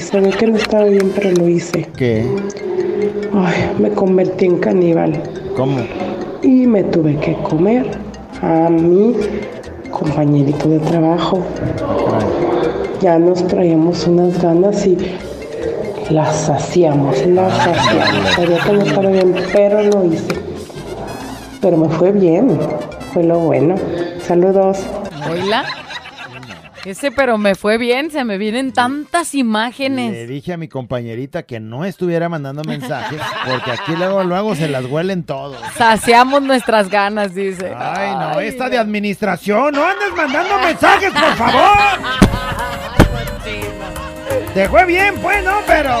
Sabía que no estaba bien, pero lo hice. ¿Qué? Ay, me convertí en caníbal. ¿Cómo? Y me tuve que comer a mi compañerito de trabajo. Ya nos traíamos unas ganas y las hacíamos, las hacíamos. Sabía que no estaba bien, pero lo hice. Pero me fue bien, fue lo bueno. Saludos. Oila. Ese, pero me fue bien, se me vienen tantas Le imágenes. dije a mi compañerita que no estuviera mandando mensajes porque aquí luego, luego se las huelen todos. Saciamos nuestras ganas, dice. Ay, no, esta de administración, no andes mandando mensajes, por favor. Te fue bien, pues, ¿no? Pero...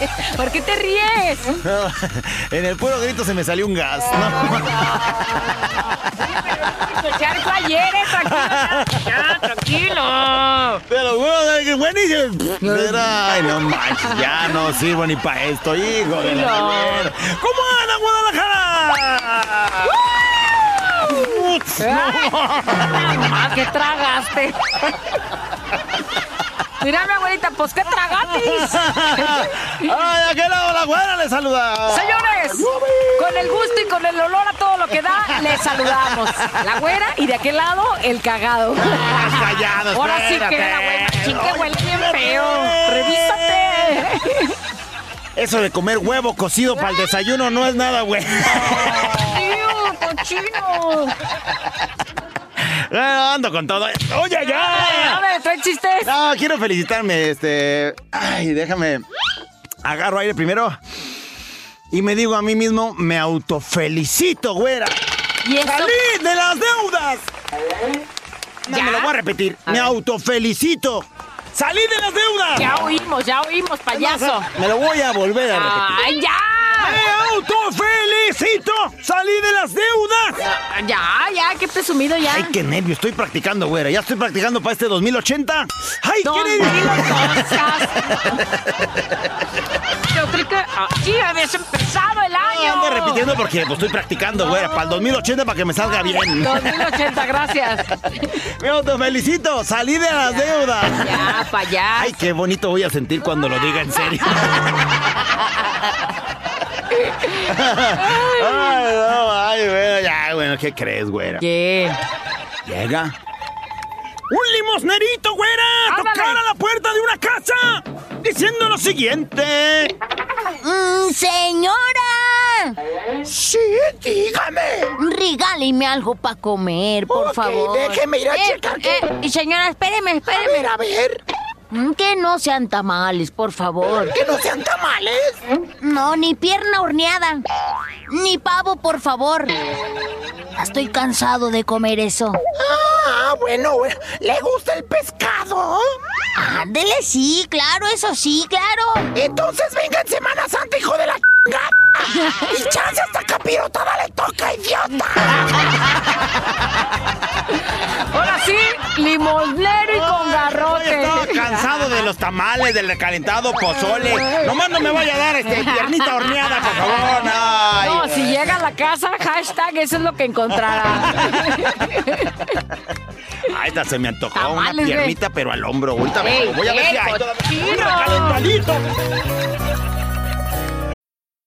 ¿Por qué te ríes? en el puro grito se me salió un gas. ¿no? Charco ayer, eh, tranquilo. Ya, tranquilo. Pero bueno, buenísimo. Ay, no manches, ya no sirvo ni para esto, hijo de la No. ¿Cómo anda Guadalajara? Ah, ¿Qué tragaste? Mira, mi abuelita, pues ¿qué tragatis? Ay, ¿a qué lado la güera le saluda? Señores, con el gusto y con el olor a todo lo que da, les saludamos. La güera y de aquel lado, el cagado. callado, Ahora sí que la güera, chingue, huele bien feo. Revísate. Eso de comer huevo cocido para el desayuno no es nada, güey. ¡Tío, cochino! Ando con todo. ¡Oye, A ya! ver, ¿trae chistes? No, quiero felicitarme, este... Ay, déjame... Agarro aire primero. Y me digo a mí mismo, me autofelicito, güera. ¿Y eso? ¡Salí de las deudas! No, ¿Ya? me lo voy a repetir. A me autofelicito. ¡Salí de las deudas! Ya oímos, ya oímos, payaso. Me lo voy a volver a repetir. ¡Ay, ya! ¡Me autofelicito! ¡Salí de las deudas! Ya, ya, qué presumido ya. Ay, qué nervio, estoy practicando, güera. Ya estoy practicando para este 2080. ¡Ay, qué nervio! cosas. Yo creí que así habías empezado el año. Ando repitiendo porque pues, estoy practicando, güera, para el 2080 para que me salga bien. 2080, gracias. Me autofelicito, salí de las deudas. Ya, Ay, qué bonito voy a sentir cuando lo diga en serio. Ay, no, ay, bueno, ya, bueno, ¿qué crees, güera? ¿Qué? Llega. ¡Un limosnerito, güera! Ándale. ¡Tocar a la puerta de una casa! Diciendo lo siguiente. Mm, señora, Sí, dígame. regáleme algo para comer, por Ok, favor. déjeme ir a Eh, checar que- eh, señora, espéreme, espéreme. a ver. Mm, Que no sean tamales, por favor. Que no sean tamales. No, ni pierna horneada. Ni pavo, por favor. Estoy cansado de comer eso. Bueno, bueno. ¿Le gusta el pescado? Ándele, sí, claro, eso sí, claro. Entonces venga en Semana Santa, hijo de la chingada. Y chance hasta capirotada le toca, idiota. Ahora sí, limosnero y con garrote. Estaba cansado de los tamales, del recalentado pozole. Nomás no me vaya a dar este piernita horneada, por favor. Ay. No, si llega a la casa, hashtag, eso es lo que encontrará. Ay, esta se me antojó Tamales, una piernita, pero al hombro. Ahorita voy a ver si hay todavía un recalentadito.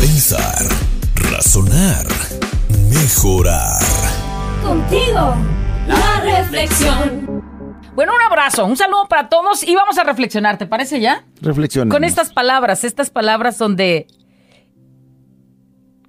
Pensar, razonar, mejorar. Contigo, la reflexión. Bueno, un abrazo, un saludo para todos y vamos a reflexionar, ¿te parece ya? Reflexiona. Con estas palabras, estas palabras donde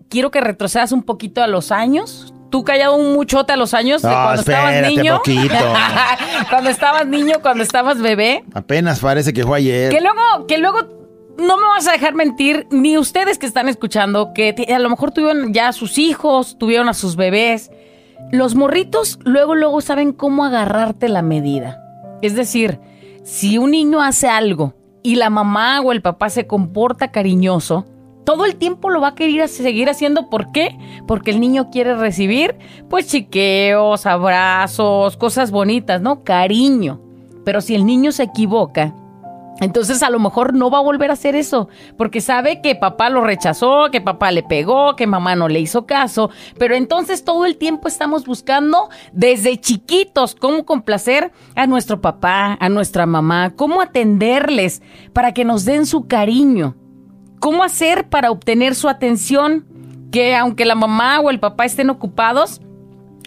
quiero que retrocedas un poquito a los años. Tú callado un muchote a los años de No, cuando estabas niño. poquito. cuando estabas niño, cuando estabas bebé. Apenas parece que fue ayer. Que luego, que luego no me vas a dejar mentir, ni ustedes que están escuchando, que a lo mejor tuvieron ya a sus hijos, tuvieron a sus bebés. Los morritos luego, luego saben cómo agarrarte la medida. Es decir, si un niño hace algo y la mamá o el papá se comporta cariñoso, todo el tiempo lo va a querer seguir haciendo. ¿Por qué? Porque el niño quiere recibir, pues, chiqueos, abrazos, cosas bonitas, ¿no? Cariño. Pero si el niño se equivoca, entonces a lo mejor no va a volver a hacer eso, porque sabe que papá lo rechazó, que papá le pegó, que mamá no le hizo caso, pero entonces todo el tiempo estamos buscando desde chiquitos cómo complacer a nuestro papá, a nuestra mamá, cómo atenderles para que nos den su cariño, cómo hacer para obtener su atención, que aunque la mamá o el papá estén ocupados,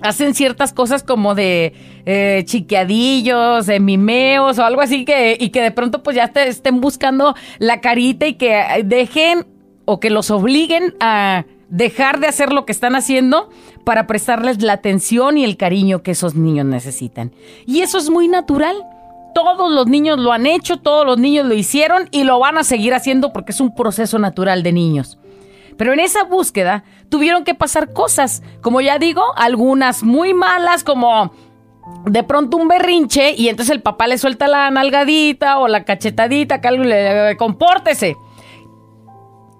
hacen ciertas cosas como de eh, chiqueadillos, de mimeos o algo así que y que de pronto pues ya te estén buscando la carita y que dejen o que los obliguen a dejar de hacer lo que están haciendo para prestarles la atención y el cariño que esos niños necesitan. Y eso es muy natural. Todos los niños lo han hecho, todos los niños lo hicieron y lo van a seguir haciendo porque es un proceso natural de niños. Pero en esa búsqueda tuvieron que pasar cosas, como ya digo, algunas muy malas, como de pronto un berrinche y entonces el papá le suelta la nalgadita o la cachetadita, que algo le compórtese.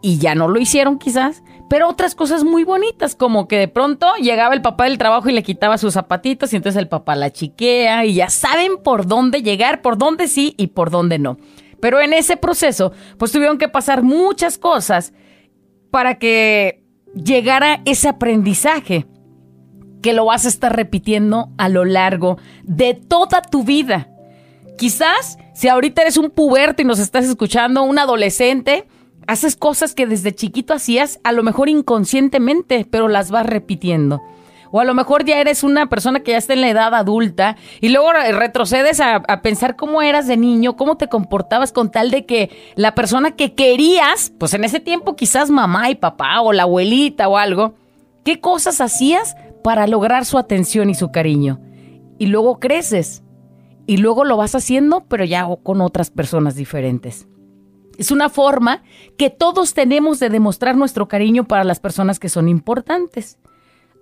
Y ya no lo hicieron quizás, pero otras cosas muy bonitas, como que de pronto llegaba el papá del trabajo y le quitaba sus zapatitos y entonces el papá la chiquea y ya saben por dónde llegar, por dónde sí y por dónde no. Pero en ese proceso, pues tuvieron que pasar muchas cosas para que llegara ese aprendizaje que lo vas a estar repitiendo a lo largo de toda tu vida. Quizás si ahorita eres un puberto y nos estás escuchando, un adolescente, haces cosas que desde chiquito hacías, a lo mejor inconscientemente, pero las vas repitiendo. O a lo mejor ya eres una persona que ya está en la edad adulta y luego retrocedes a, pensar cómo eras de niño, cómo te comportabas con tal de que la persona que querías, pues en ese tiempo quizás mamá y papá o la abuelita o algo, ¿qué cosas hacías para lograr su atención y su cariño? Y luego creces y luego lo vas haciendo, pero ya con otras personas diferentes. Es una forma que todos tenemos de demostrar nuestro cariño para las personas que son importantes.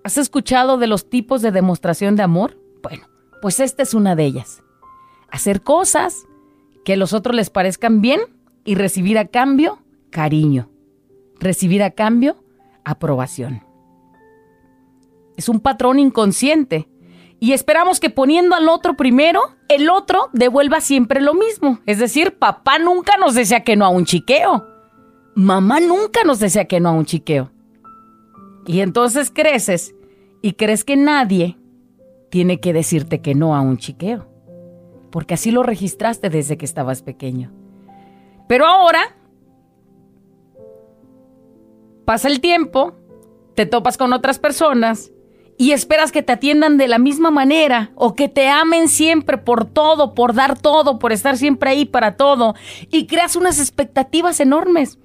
¿Has escuchado de los tipos de demostración de amor? Bueno, pues esta es una de ellas. Hacer cosas que a los otros les parezcan bien y recibir a cambio cariño. Recibir a cambio aprobación. Es un patrón inconsciente y esperamos que poniendo al otro primero, el otro devuelva siempre lo mismo. Es decir, papá nunca nos desea que no a un chiqueo. Mamá nunca nos desea que no a un chiqueo. Y entonces creces y crees que nadie tiene que decirte que no a un chiqueo. Porque así lo registraste desde que estabas pequeño. Pero ahora pasa el tiempo, te topas con otras personas y esperas que te atiendan de la misma manera o que te amen siempre por todo, por dar todo, por estar siempre ahí para todo y creas unas expectativas enormes.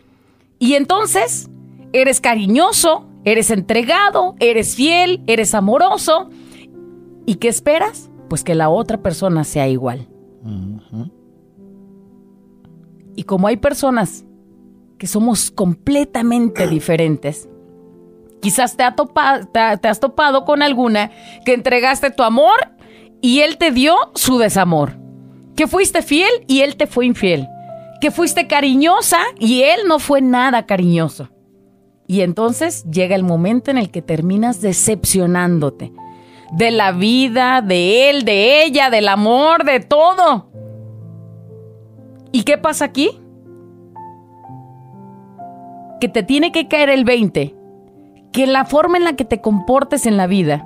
Y entonces eres cariñoso, eres entregado, eres fiel, eres amoroso. ¿Y qué esperas? Pues que la otra persona sea igual. Uh -huh. Y como hay personas que somos completamente diferentes, quizás te, ha topa, te, te has topado con alguna que entregaste tu amor y él te dio su desamor. Que fuiste fiel y él te fue infiel. Que fuiste cariñosa y él no fue nada cariñoso. Y entonces llega el momento en el que terminas decepcionándote. De la vida, de él, de ella, del amor, de todo. ¿Y qué pasa aquí? Que te tiene que caer el 20. Que la forma en la que te comportes en la vida,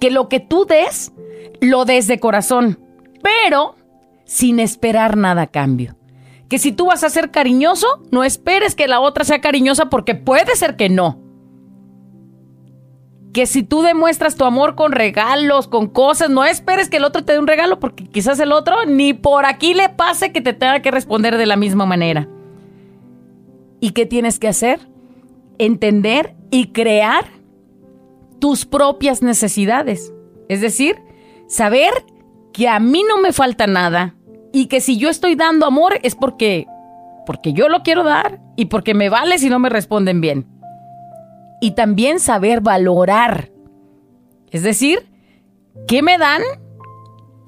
que lo que tú des, lo des de corazón. pero sin esperar nada a cambio. Que si tú vas a ser cariñoso, no esperes que la otra sea cariñosa porque puede ser que no. Que si tú demuestras tu amor con regalos, con cosas, no esperes que el otro te dé un regalo porque quizás el otro ni por aquí le pase que te tenga que responder de la misma manera. ¿Y qué tienes que hacer? Entender y crear tus propias necesidades. Es decir, saber que a mí no me falta nada y que si yo estoy dando amor es porque porque yo lo quiero dar y porque me vale si no me responden bien. Y también saber valorar. Es decir, ¿qué me dan?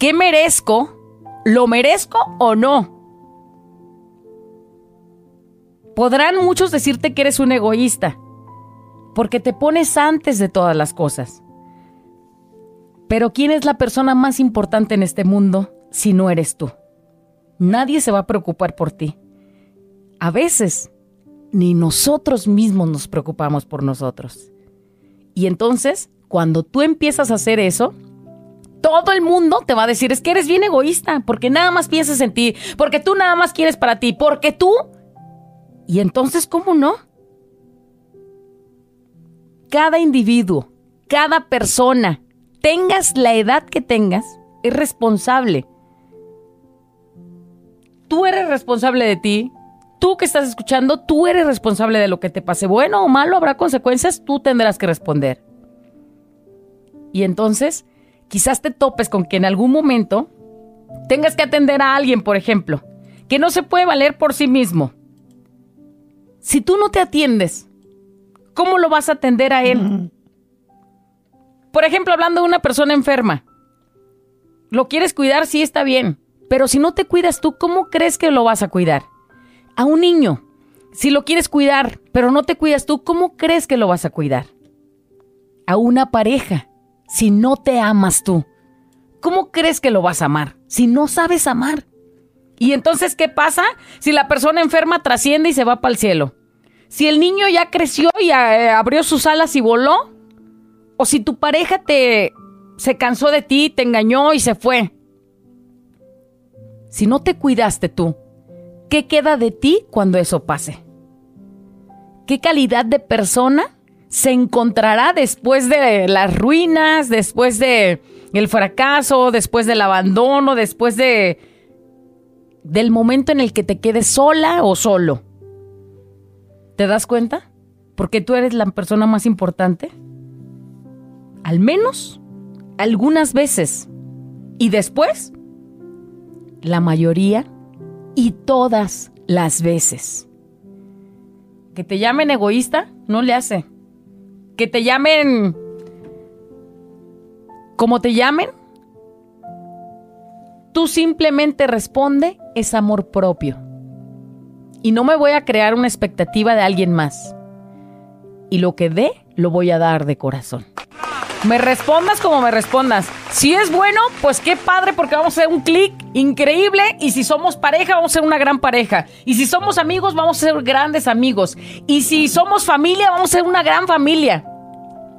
¿Qué merezco? ¿Lo merezco o no? Podrán muchos decirte que eres un egoísta, porque te pones antes de todas las cosas. Pero ¿quién es la persona más importante en este mundo si no eres tú? Nadie se va a preocupar por ti. A veces, ni nosotros mismos nos preocupamos por nosotros. Y entonces, cuando tú empiezas a hacer eso, todo el mundo te va a decir, es que eres bien egoísta, porque nada más piensas en ti, porque tú nada más quieres para ti, porque tú... Y entonces, ¿cómo no? Cada individuo, cada persona, tengas la edad que tengas, es responsable. Tú eres responsable de ti. Tú que estás escuchando, tú eres responsable de lo que te pase. Bueno o malo, habrá consecuencias, tú tendrás que responder. Y entonces, quizás te topes con que en algún momento tengas que atender a alguien, por ejemplo, que no se puede valer por sí mismo. Si tú no te atiendes, ¿cómo lo vas a atender a él? Por ejemplo, hablando de una persona enferma. Lo quieres cuidar, sí está bien. Pero si no te cuidas tú, ¿cómo crees que lo vas a cuidar? A un niño, si lo quieres cuidar, pero no te cuidas tú, ¿cómo crees que lo vas a cuidar? A una pareja, si no te amas tú, ¿cómo crees que lo vas a amar? Si no sabes amar. Y entonces, ¿qué pasa si la persona enferma trasciende y se va para el cielo? Si el niño ya creció y eh, abrió sus alas y voló, o si tu pareja te se cansó de ti, te engañó y se fue. Si no te cuidaste tú, ¿qué queda de ti cuando eso pase? ¿Qué calidad de persona se encontrará después de las ruinas, después de el fracaso, después del abandono, después de del momento en el que te quedes sola o solo? ¿Te das cuenta? Porque tú eres la persona más importante. Al menos algunas veces. Y después, la mayoría y todas las veces. Que te llamen egoísta, no le hace. Que te llamen como te llamen, tú simplemente responde es amor propio. Y no me voy a crear una expectativa de alguien más. Y lo que dé, lo voy a dar de corazón. Me respondas como me respondas. Si es bueno, pues qué padre porque vamos a hacer un clic increíble y si somos pareja vamos a ser una gran pareja. Y si somos amigos vamos a ser grandes amigos. Y si somos familia vamos a ser una gran familia.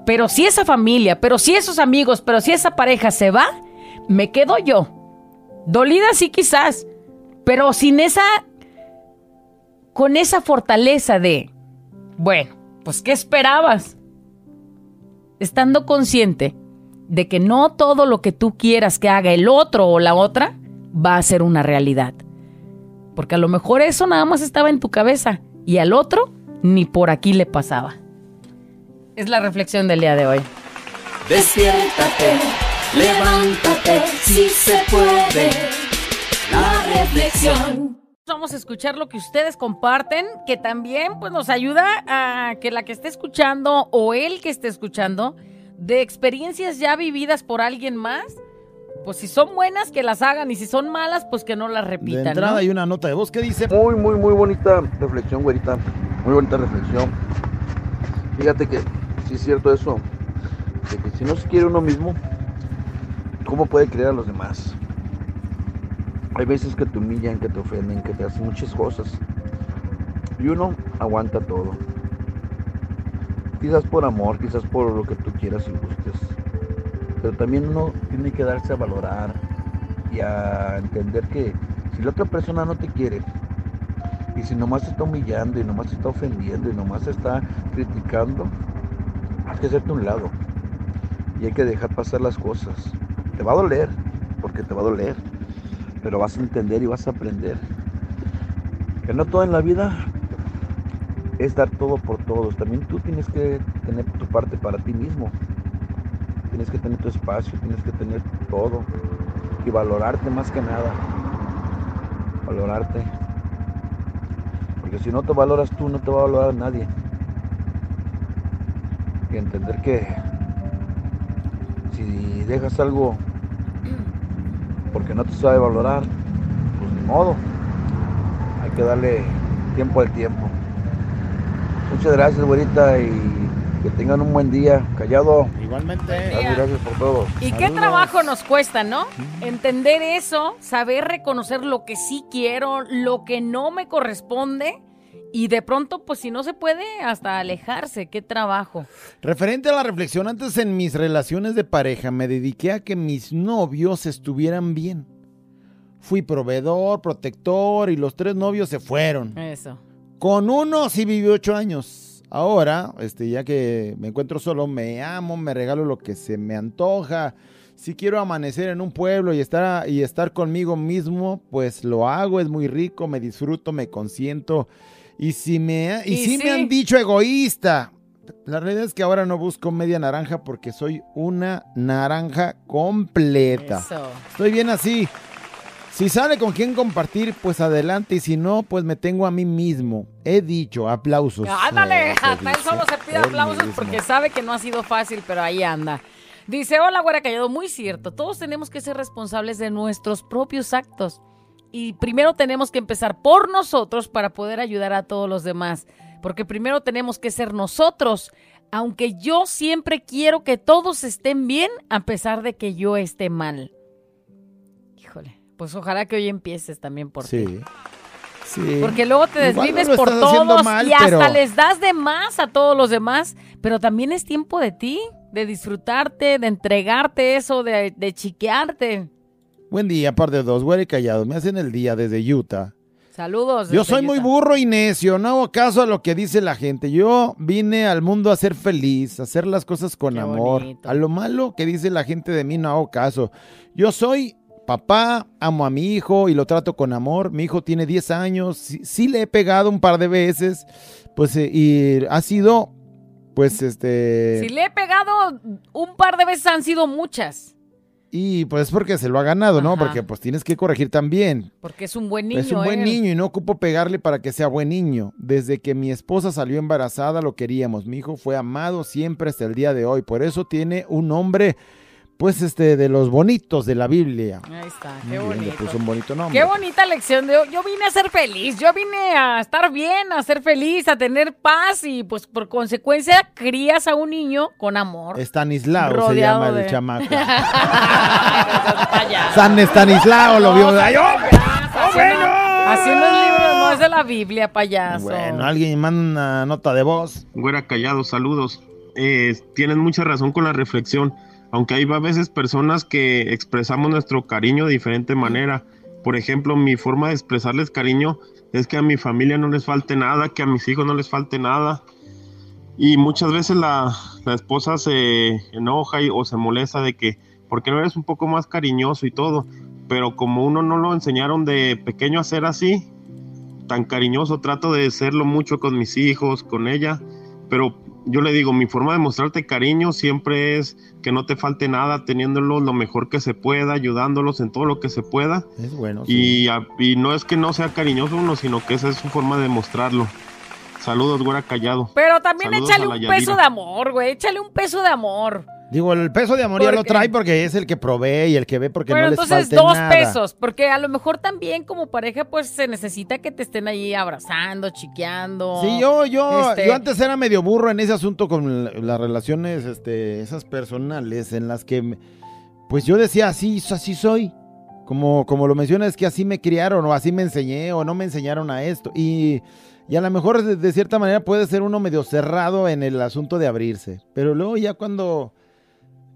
Pero si esa familia, pero si esos amigos, pero si esa pareja se va, me quedo yo. Dolida sí quizás, pero sin esa... con esa fortaleza de... Bueno, pues ¿qué esperabas? Estando consciente de que no todo lo que tú quieras que haga el otro o la otra va a ser una realidad. Porque a lo mejor eso nada más estaba en tu cabeza y al otro ni por aquí le pasaba. Es la reflexión del día de hoy. Despiértate, levántate, si se puede. La reflexión. Vamos a escuchar lo que ustedes comparten, que también pues nos ayuda a que la que esté escuchando o el que esté escuchando de experiencias ya vividas por alguien más, pues si son buenas que las hagan y si son malas pues que no las repitan. De entrada ¿no? hay una nota de voz que dice... Muy, muy, muy bonita reflexión, güerita. Muy bonita reflexión. Fíjate que sí es cierto eso. De que si no se quiere uno mismo, ¿cómo puede querer a los demás? Hay veces que te humillan, que te ofenden, que te hacen muchas cosas. Y uno aguanta todo. Quizás por amor, quizás por lo que tú quieras y gustes. Pero también uno tiene que darse a valorar. y a entender que si la otra persona no te quiere, y si nomás te está humillando, y nomás te está ofendiendo, y nomás te está criticando, hay que hacerte un lado. Y hay que dejar pasar las cosas. Te va a doler, porque te va a doler. Pero vas a entender y vas a aprender. Que no todo en la vida es dar todo por todos. También tú tienes que tener tu parte para ti mismo. Tienes que tener tu espacio, tienes que tener todo. Y valorarte más que nada. Valorarte. Porque si no te valoras tú, no te va a valorar nadie. Y entender que si dejas algo porque no te sabe valorar, pues ni modo. Hay que darle tiempo al tiempo. Muchas gracias, güerita, y que tengan un buen día. Callado. Igualmente. Gracias, gracias por todo. Y qué trabajo nos cuesta, ¿no? Entender eso, saber reconocer lo que sí quiero, lo que no me corresponde. Y de pronto, pues si no se puede, hasta alejarse. Qué trabajo. Referente a la reflexión, antes en mis relaciones de pareja me dediqué a que mis novios estuvieran bien. Fui proveedor, protector y los tres novios se fueron. Eso. Con uno sí viví ocho años. Ahora, este, ya que me encuentro solo, me amo, me regalo lo que se me antoja. Si quiero amanecer en un pueblo y estar, y estar conmigo mismo, pues lo hago, es muy rico, me disfruto, me consiento. Y si me, y Y sí me han dicho egoísta. La realidad es que ahora no busco media naranja porque soy una naranja completa. Eso. Estoy bien así. Si sale con quien compartir, pues adelante. Y si no, pues me tengo a mí mismo. He dicho, aplausos. Ándale, Eh, hasta él solo se pide aplausos mismo. porque sabe que no ha sido fácil, pero ahí anda. Dice, hola, güera callado, muy cierto. Todos tenemos que ser responsables de nuestros propios actos. Y primero tenemos que empezar por nosotros para poder ayudar a todos los demás. Porque primero tenemos que ser nosotros. Aunque yo siempre quiero que todos estén bien, a pesar de que yo esté mal. Híjole, pues ojalá que hoy empieces también por ti. Sí. Porque luego te desvives por todos mal, y hasta pero- les das de más a todos los demás, pero también es tiempo de ti, de disfrutarte, de entregarte eso, de, de chiquearte. Buen día, par de dos, güey, callado. Me hacen el día desde Utah. Saludos. Yo soy muy burro y necio, no hago caso a lo que dice la gente. Yo vine al mundo a ser feliz, a hacer las cosas con Qué amor. bonito. A lo malo que dice la gente de mí no hago caso. Yo soy papá, amo a mi hijo y lo trato con amor. Mi hijo tiene 10 años, sí, sí le he pegado un par de veces, pues eh, y ha sido, pues este... Si le he pegado un par de veces han sido muchas, Y pues porque se lo ha ganado, ¿no? Ajá. Porque pues tienes que corregir también. porque es un buen niño. es un buen él. niño y no ocupo pegarle para que sea buen niño. Desde que mi esposa salió embarazada lo queríamos. Mi hijo fue amado siempre hasta el día de hoy. Por eso tiene un nombre, pues este, de los bonitos de la Biblia. Ahí está, qué bien, le bonito. puso un bonito nombre. Qué bonita lección de hoy. Yo vine a ser feliz, yo vine a estar bien, a ser feliz, a tener paz y pues por consecuencia crías a un niño con amor. Estanislao se Rodeado llama el de- chamaco. Payaso. San Estanislao lo vio. Ay, oh, Así no- Así no es libro, no es de la Biblia, payaso. Bueno, alguien manda una nota de voz. Güera Callado, saludos. Eh, tienes mucha razón con la reflexión, aunque hay a veces personas que expresamos nuestro cariño de diferente manera. Por ejemplo, mi forma de expresarles cariño es que a mi familia no les falte nada, que a mis hijos no les falte nada. Y muchas veces la, la esposa se enoja y- o se molesta de que, ¿por qué no eres un poco más cariñoso y todo? Pero como uno no lo enseñaron de pequeño a ser así, tan cariñoso, trato de serlo mucho con mis hijos, con ella, pero yo le digo, mi forma de mostrarte cariño siempre es que no te falte nada, teniéndolos lo mejor que se pueda, ayudándolos en todo lo que se pueda. Es bueno. sí. Y, a- y no es que no sea cariñoso uno, sino que esa es su forma de mostrarlo. Saludos, güera callado. Pero también Saludos échale un peso de amor, güey. Échale un peso de amor. Digo, el peso de amor ya lo trae porque es el que provee y el que ve porque Pero no les entonces falte dos nada. pesos, porque a lo mejor también como pareja pues se necesita que te estén ahí abrazando, chiqueando. Sí, yo, yo, Este- yo antes era medio burro en ese asunto con la- las relaciones, este, esas personales, en las que, pues yo decía, así, así soy. Como, como lo mencionas, que así me criaron, o así me enseñé, o no me enseñaron a esto. Y, y a lo mejor de, de cierta manera puede ser uno medio cerrado en el asunto de abrirse. Pero luego ya cuando,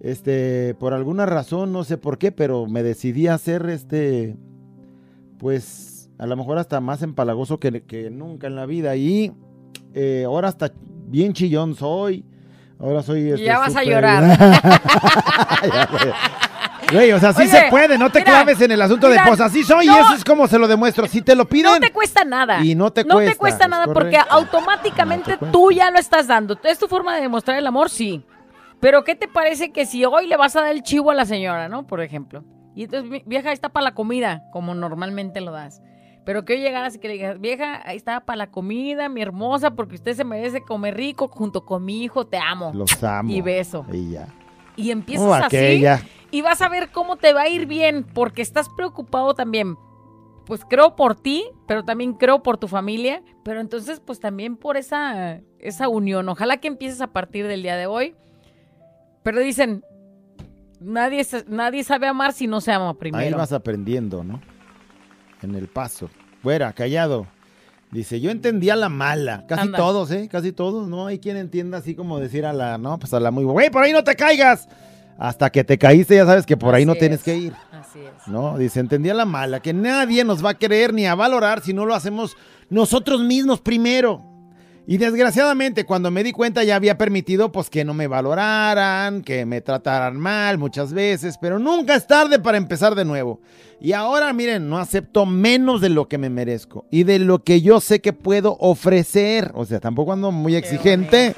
este, por alguna razón, no sé por qué, pero me decidí a hacer este, pues, a lo mejor hasta más empalagoso que, que nunca en la vida. Y eh, ahora hasta bien chillón soy. Ahora soy. Y este, ya vas a llorar. Ya, güey. Güey, o sea, sí Oye, se puede, no te mira, claves en el asunto mira, de pues así soy no. y eso es como se lo demuestro. Si te lo piden, No te cuesta nada. Y no te No te cuesta, cuesta es nada porque automáticamente No te cuesta. tú ya lo estás dando. Es tu forma de demostrar el amor, sí. Pero ¿qué te parece que si hoy le vas a dar el chivo a la señora, ¿no? Por ejemplo. Y entonces, "Vi- vieja, ahí está para la comida, como normalmente lo das. Pero que hoy llegaras y que le digas, vieja, ahí está para la comida, mi hermosa, porque usted se merece comer rico junto con mi hijo, te amo. los amo. Y beso. Y ya. Y empiezas Oh, así y vas a ver cómo te va a ir bien, porque estás preocupado también. Pues creo por ti, pero también creo por tu familia, pero entonces pues también por esa, esa unión. Ojalá que empieces a partir del día de hoy. Pero dicen, nadie, nadie sabe amar si no se ama Ahí primero. vas aprendiendo, ¿no? En el paso. Fuera, callado. Dice, yo entendía la mala. Casi Anda. todos, ¿eh? Casi todos. No hay quien entienda así como decir a la, no, pues a la muy, güey, por ahí no te caigas. Hasta que te caíste ya sabes que por ahí no tienes es. que ir. Así es. ¿no? Dice, entendía la mala, que nadie nos va a querer ni a valorar si no lo hacemos nosotros mismos primero. Y desgraciadamente cuando me di cuenta ya había permitido pues que no me valoraran, que me trataran mal muchas veces, pero nunca es tarde para empezar de nuevo. Y ahora miren, no acepto menos de lo que me merezco y de lo que yo sé que puedo ofrecer. O sea, tampoco ando muy exigente.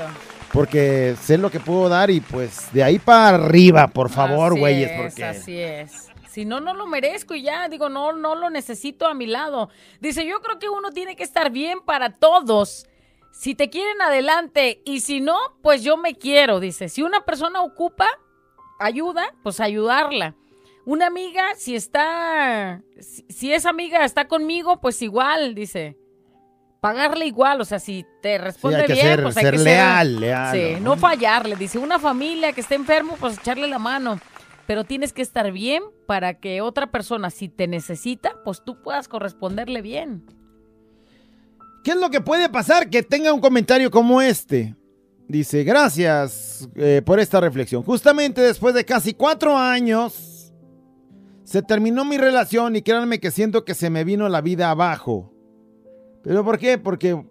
Porque sé lo que puedo dar y pues de ahí para arriba, por favor, güeyes, es, porque... Así es. Si no, no lo merezco y ya, digo, no, no lo necesito a mi lado. Dice, yo creo que uno tiene que estar bien para todos. Si te quieren adelante y si no, pues yo me quiero, dice. Si una persona ocupa ayuda, pues ayudarla. Una amiga, si está, si, si esa amiga está conmigo, pues igual, dice. Pagarle igual, o sea, si te responde hay que bien, ser- pues hay ser que leal, leal, Sí, ¿no? no fallarle. Dice, una familia que esté enfermo, pues echarle la mano. Pero tienes que estar bien para que otra persona, si te necesita, pues tú puedas corresponderle bien. ¿Qué es lo que puede pasar que tenga un comentario como este? Dice, gracias eh, por esta reflexión. Justamente después de casi cuatro años, se terminó mi relación y créanme que siento que se me vino la vida abajo. ¿Pero por qué? Porque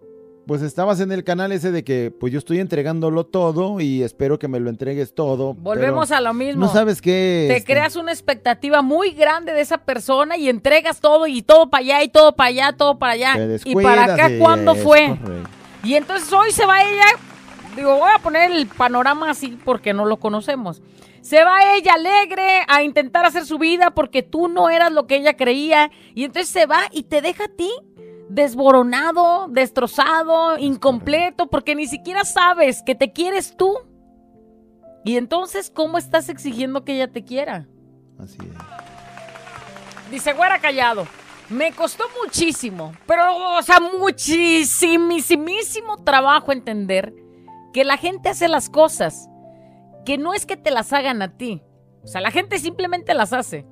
pues estabas en el canal ese de que pues yo estoy entregándolo todo y espero que me lo entregues todo. Volvemos a lo mismo. No sabes qué. Te este, creas una expectativa muy grande de esa persona y entregas todo y todo para allá y todo para allá, todo para allá. ¿Y para acá cuándo fue? correcto. Y entonces hoy se va ella, digo, voy a poner el panorama así porque no lo conocemos. Se va ella alegre a intentar hacer su vida porque tú no eras lo que ella creía. Y entonces se va y te deja a ti desboronado, destrozado, incompleto, porque ni siquiera sabes que te quieres tú. Y entonces, ¿cómo estás exigiendo que ella te quiera? Así es. Dice, güera callado. Me costó muchísimo, pero, o sea, muchísimísimo trabajo entender que la gente hace las cosas, que no es que te las hagan a ti. O sea, la gente simplemente las hace.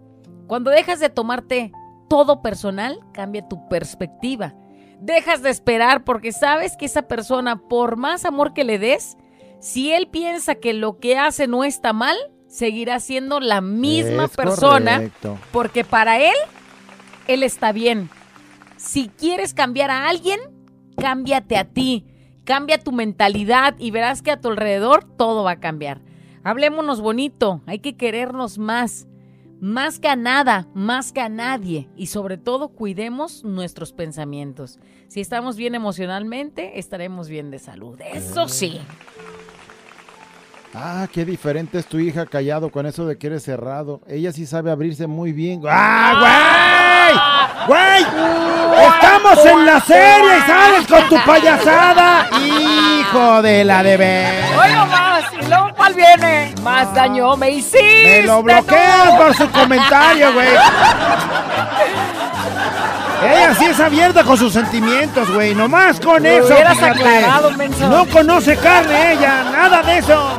Cuando dejas de tomarte todo personal, cambia tu perspectiva. Dejas de esperar porque sabes que esa persona, por más amor que le des, si él piensa que lo que hace no está mal, seguirá siendo la misma Es persona correcto. porque para él, él está bien. Si quieres cambiar a alguien, cámbiate a ti. Cambia tu mentalidad y verás que a tu alrededor todo va a cambiar. Hablémonos bonito, hay que querernos más. Más que a nada, más que a nadie. Y sobre todo, cuidemos nuestros pensamientos. Si estamos bien emocionalmente, estaremos bien de salud. Eso sí. Ah, qué diferente es tu hija callado con eso de que eres cerrado. Ella sí sabe abrirse muy bien. ¡Ah, güey! ¡Güey! ¡Estamos en la serie y sales con tu payasada! ¡Hijo de la de ver! Oye, más, y luego cuál viene. Más daño me hiciste. ¡Me lo tú. bloqueas por su comentario, güey! Ella sí es abierta con sus sentimientos, güey. Nomás con eso. aclarado. No conoce carne ella, nada de eso.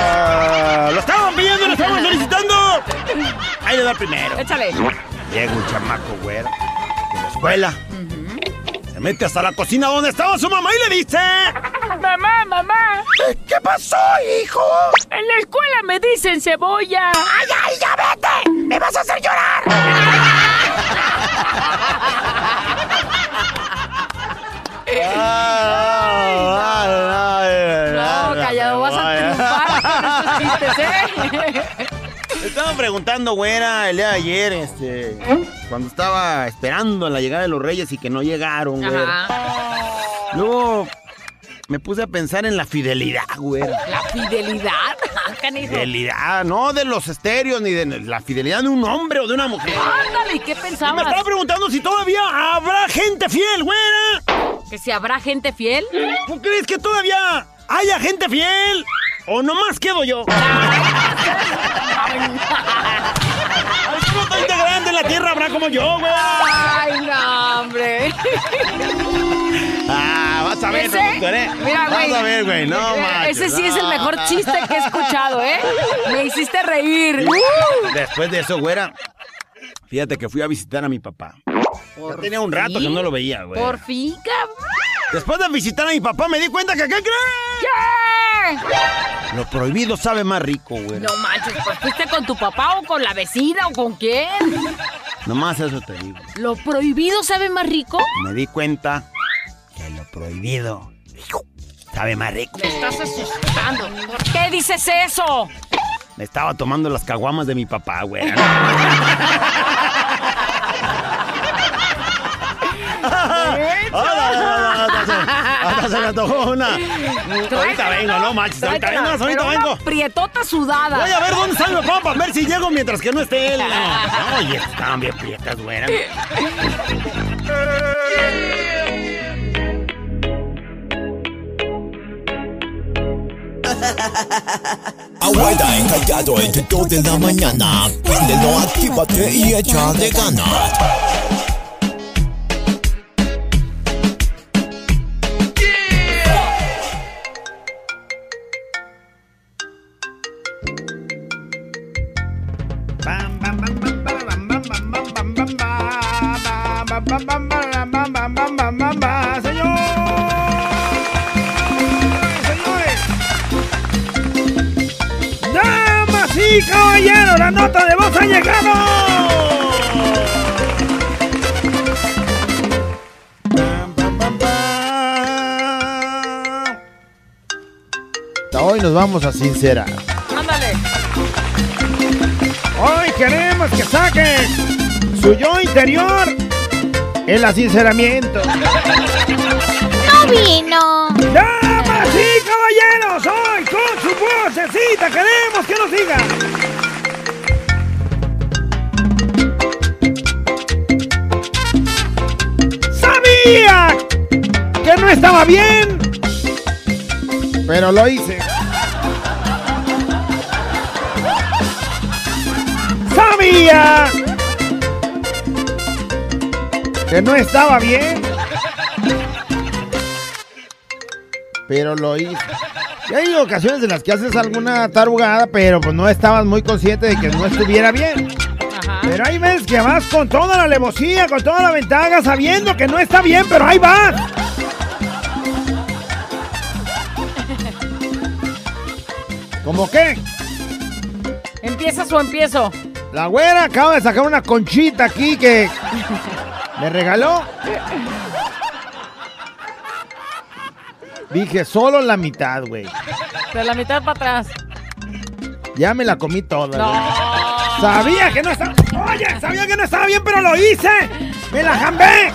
Primero. Échale. Llega un chamaco, güera, de la escuela. Se mete hasta la cocina donde estaba su mamá y le dice... Mamá, mamá. ¿Qué pasó, hijo? En la escuela me dicen cebolla. ¡Ay, ay, ya vete! ¡Me vas a hacer llorar! No, callado, vas a triunfar con estos chistes, ¿eh? Me estaban preguntando, güera, el día de ayer, este, cuando estaba esperando la llegada de los reyes y que no llegaron, güera. Luego me puse a pensar en la fidelidad, güera. La fidelidad. Ah, canijo. Fidelidad, no de los estéreos ni de la fidelidad de un hombre o de una mujer. Ándale, ¿y qué Y me pensabas? estaba preguntando si todavía habrá gente fiel, güera. ¿Que si habrá gente fiel? ¿Tú crees que todavía haya gente fiel? ¿O nomás quedo yo? ¿Algún otro integrante en la tierra habrá como yo, güey? Ay, no, hombre. Ah, vas a ver, ¿Ese? productor, ¿eh? Mira, güey. Vas a ver, güey, no Eh, manches, Ese sí es el mejor chiste que he escuchado, ¿eh? Me hiciste reír. Uh. Después de eso, güera, fíjate que fui a visitar a mi papá. Ya tenía un rato que no lo veía, güey. Por fin, cabrón. Después de visitar a mi papá me di cuenta que, ¿qué crees? ¿Qué? Lo prohibido sabe más rico, güey. No manches, pues fuiste con tu papá o con la vecina o con quién. Nomás eso te digo. ¿Lo prohibido sabe más rico? Me di cuenta que lo prohibido sabe más rico. Me estás asustando. ¿Por qué dices eso? Me estaba tomando las caguamas de mi papá, güey. Una. Ahorita vengo, no manches, ahorita vengo, ahorita vengo. prietota sudada. Voy a ver dónde está mi papá para ver si llego mientras que no esté él. No, Oye, estaban bien prietas, güera. Abuela encallado entre dos de la mañana. Préndelo, actívate y echa de ganas. Voz ha llegado! Hoy nos vamos a sincerar. Ándale. Hoy queremos que saques su yo interior. El asinceramiento. ¡No vino! ¡Damas y caballeros! Hoy con su vocecita queremos ¡Sabía que no estaba bien! Pero lo hice. ¡Sabía que no estaba bien! Pero lo hice. Y hay ocasiones en las que haces alguna tarugada, pero pues no estabas muy consciente de que no estuviera bien. Pero hay veces que vas con toda la alevosía, con toda la ventaja, sabiendo que no está bien, pero ahí vas. ¿Cómo qué? ¿Empiezas o empiezo? La güera acaba de sacar una conchita aquí que me regaló. Dije, solo la mitad, güey. De la mitad para atrás. Ya me la comí toda. No. Sabía que no estaba. Oye, sabía que no estaba bien, pero lo hice. Me la jambé.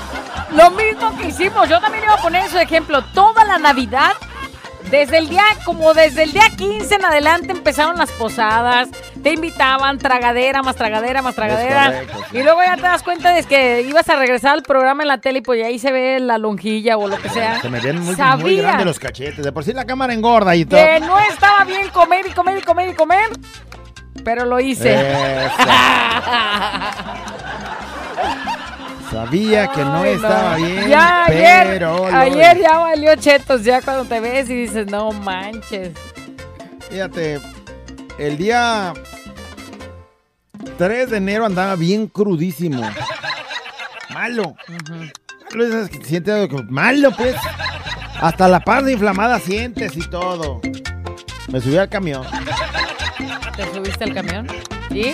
Lo mismo que hicimos. Yo también iba a poner su ejemplo. Toda la Navidad, desde el día, como desde el día 15 en adelante empezaron las posadas. Te invitaban, tragadera, más tragadera, más tragadera. correcto, sí. Y luego ya te das cuenta de que ibas a regresar al programa en la tele y pues ahí se ve la lonjilla o lo que sea. Se me ven muy, muy Sabía grandes los cachetes. De por sí la cámara engorda y todo. que no estaba bien comer y comer y comer y comer. Pero lo hice. Sabía que no Ay, estaba bien, Ya ayer, pero lo ayer ya valió chetos, ya cuando te ves y dices, no manches. Fíjate, el día 3 de enero andaba bien crudísimo. Malo. Lo dices que sientes algo que- malo, pues. Hasta la panza inflamada sientes y todo. Me subí al camión. ¿Te subiste al camión? ¿Y?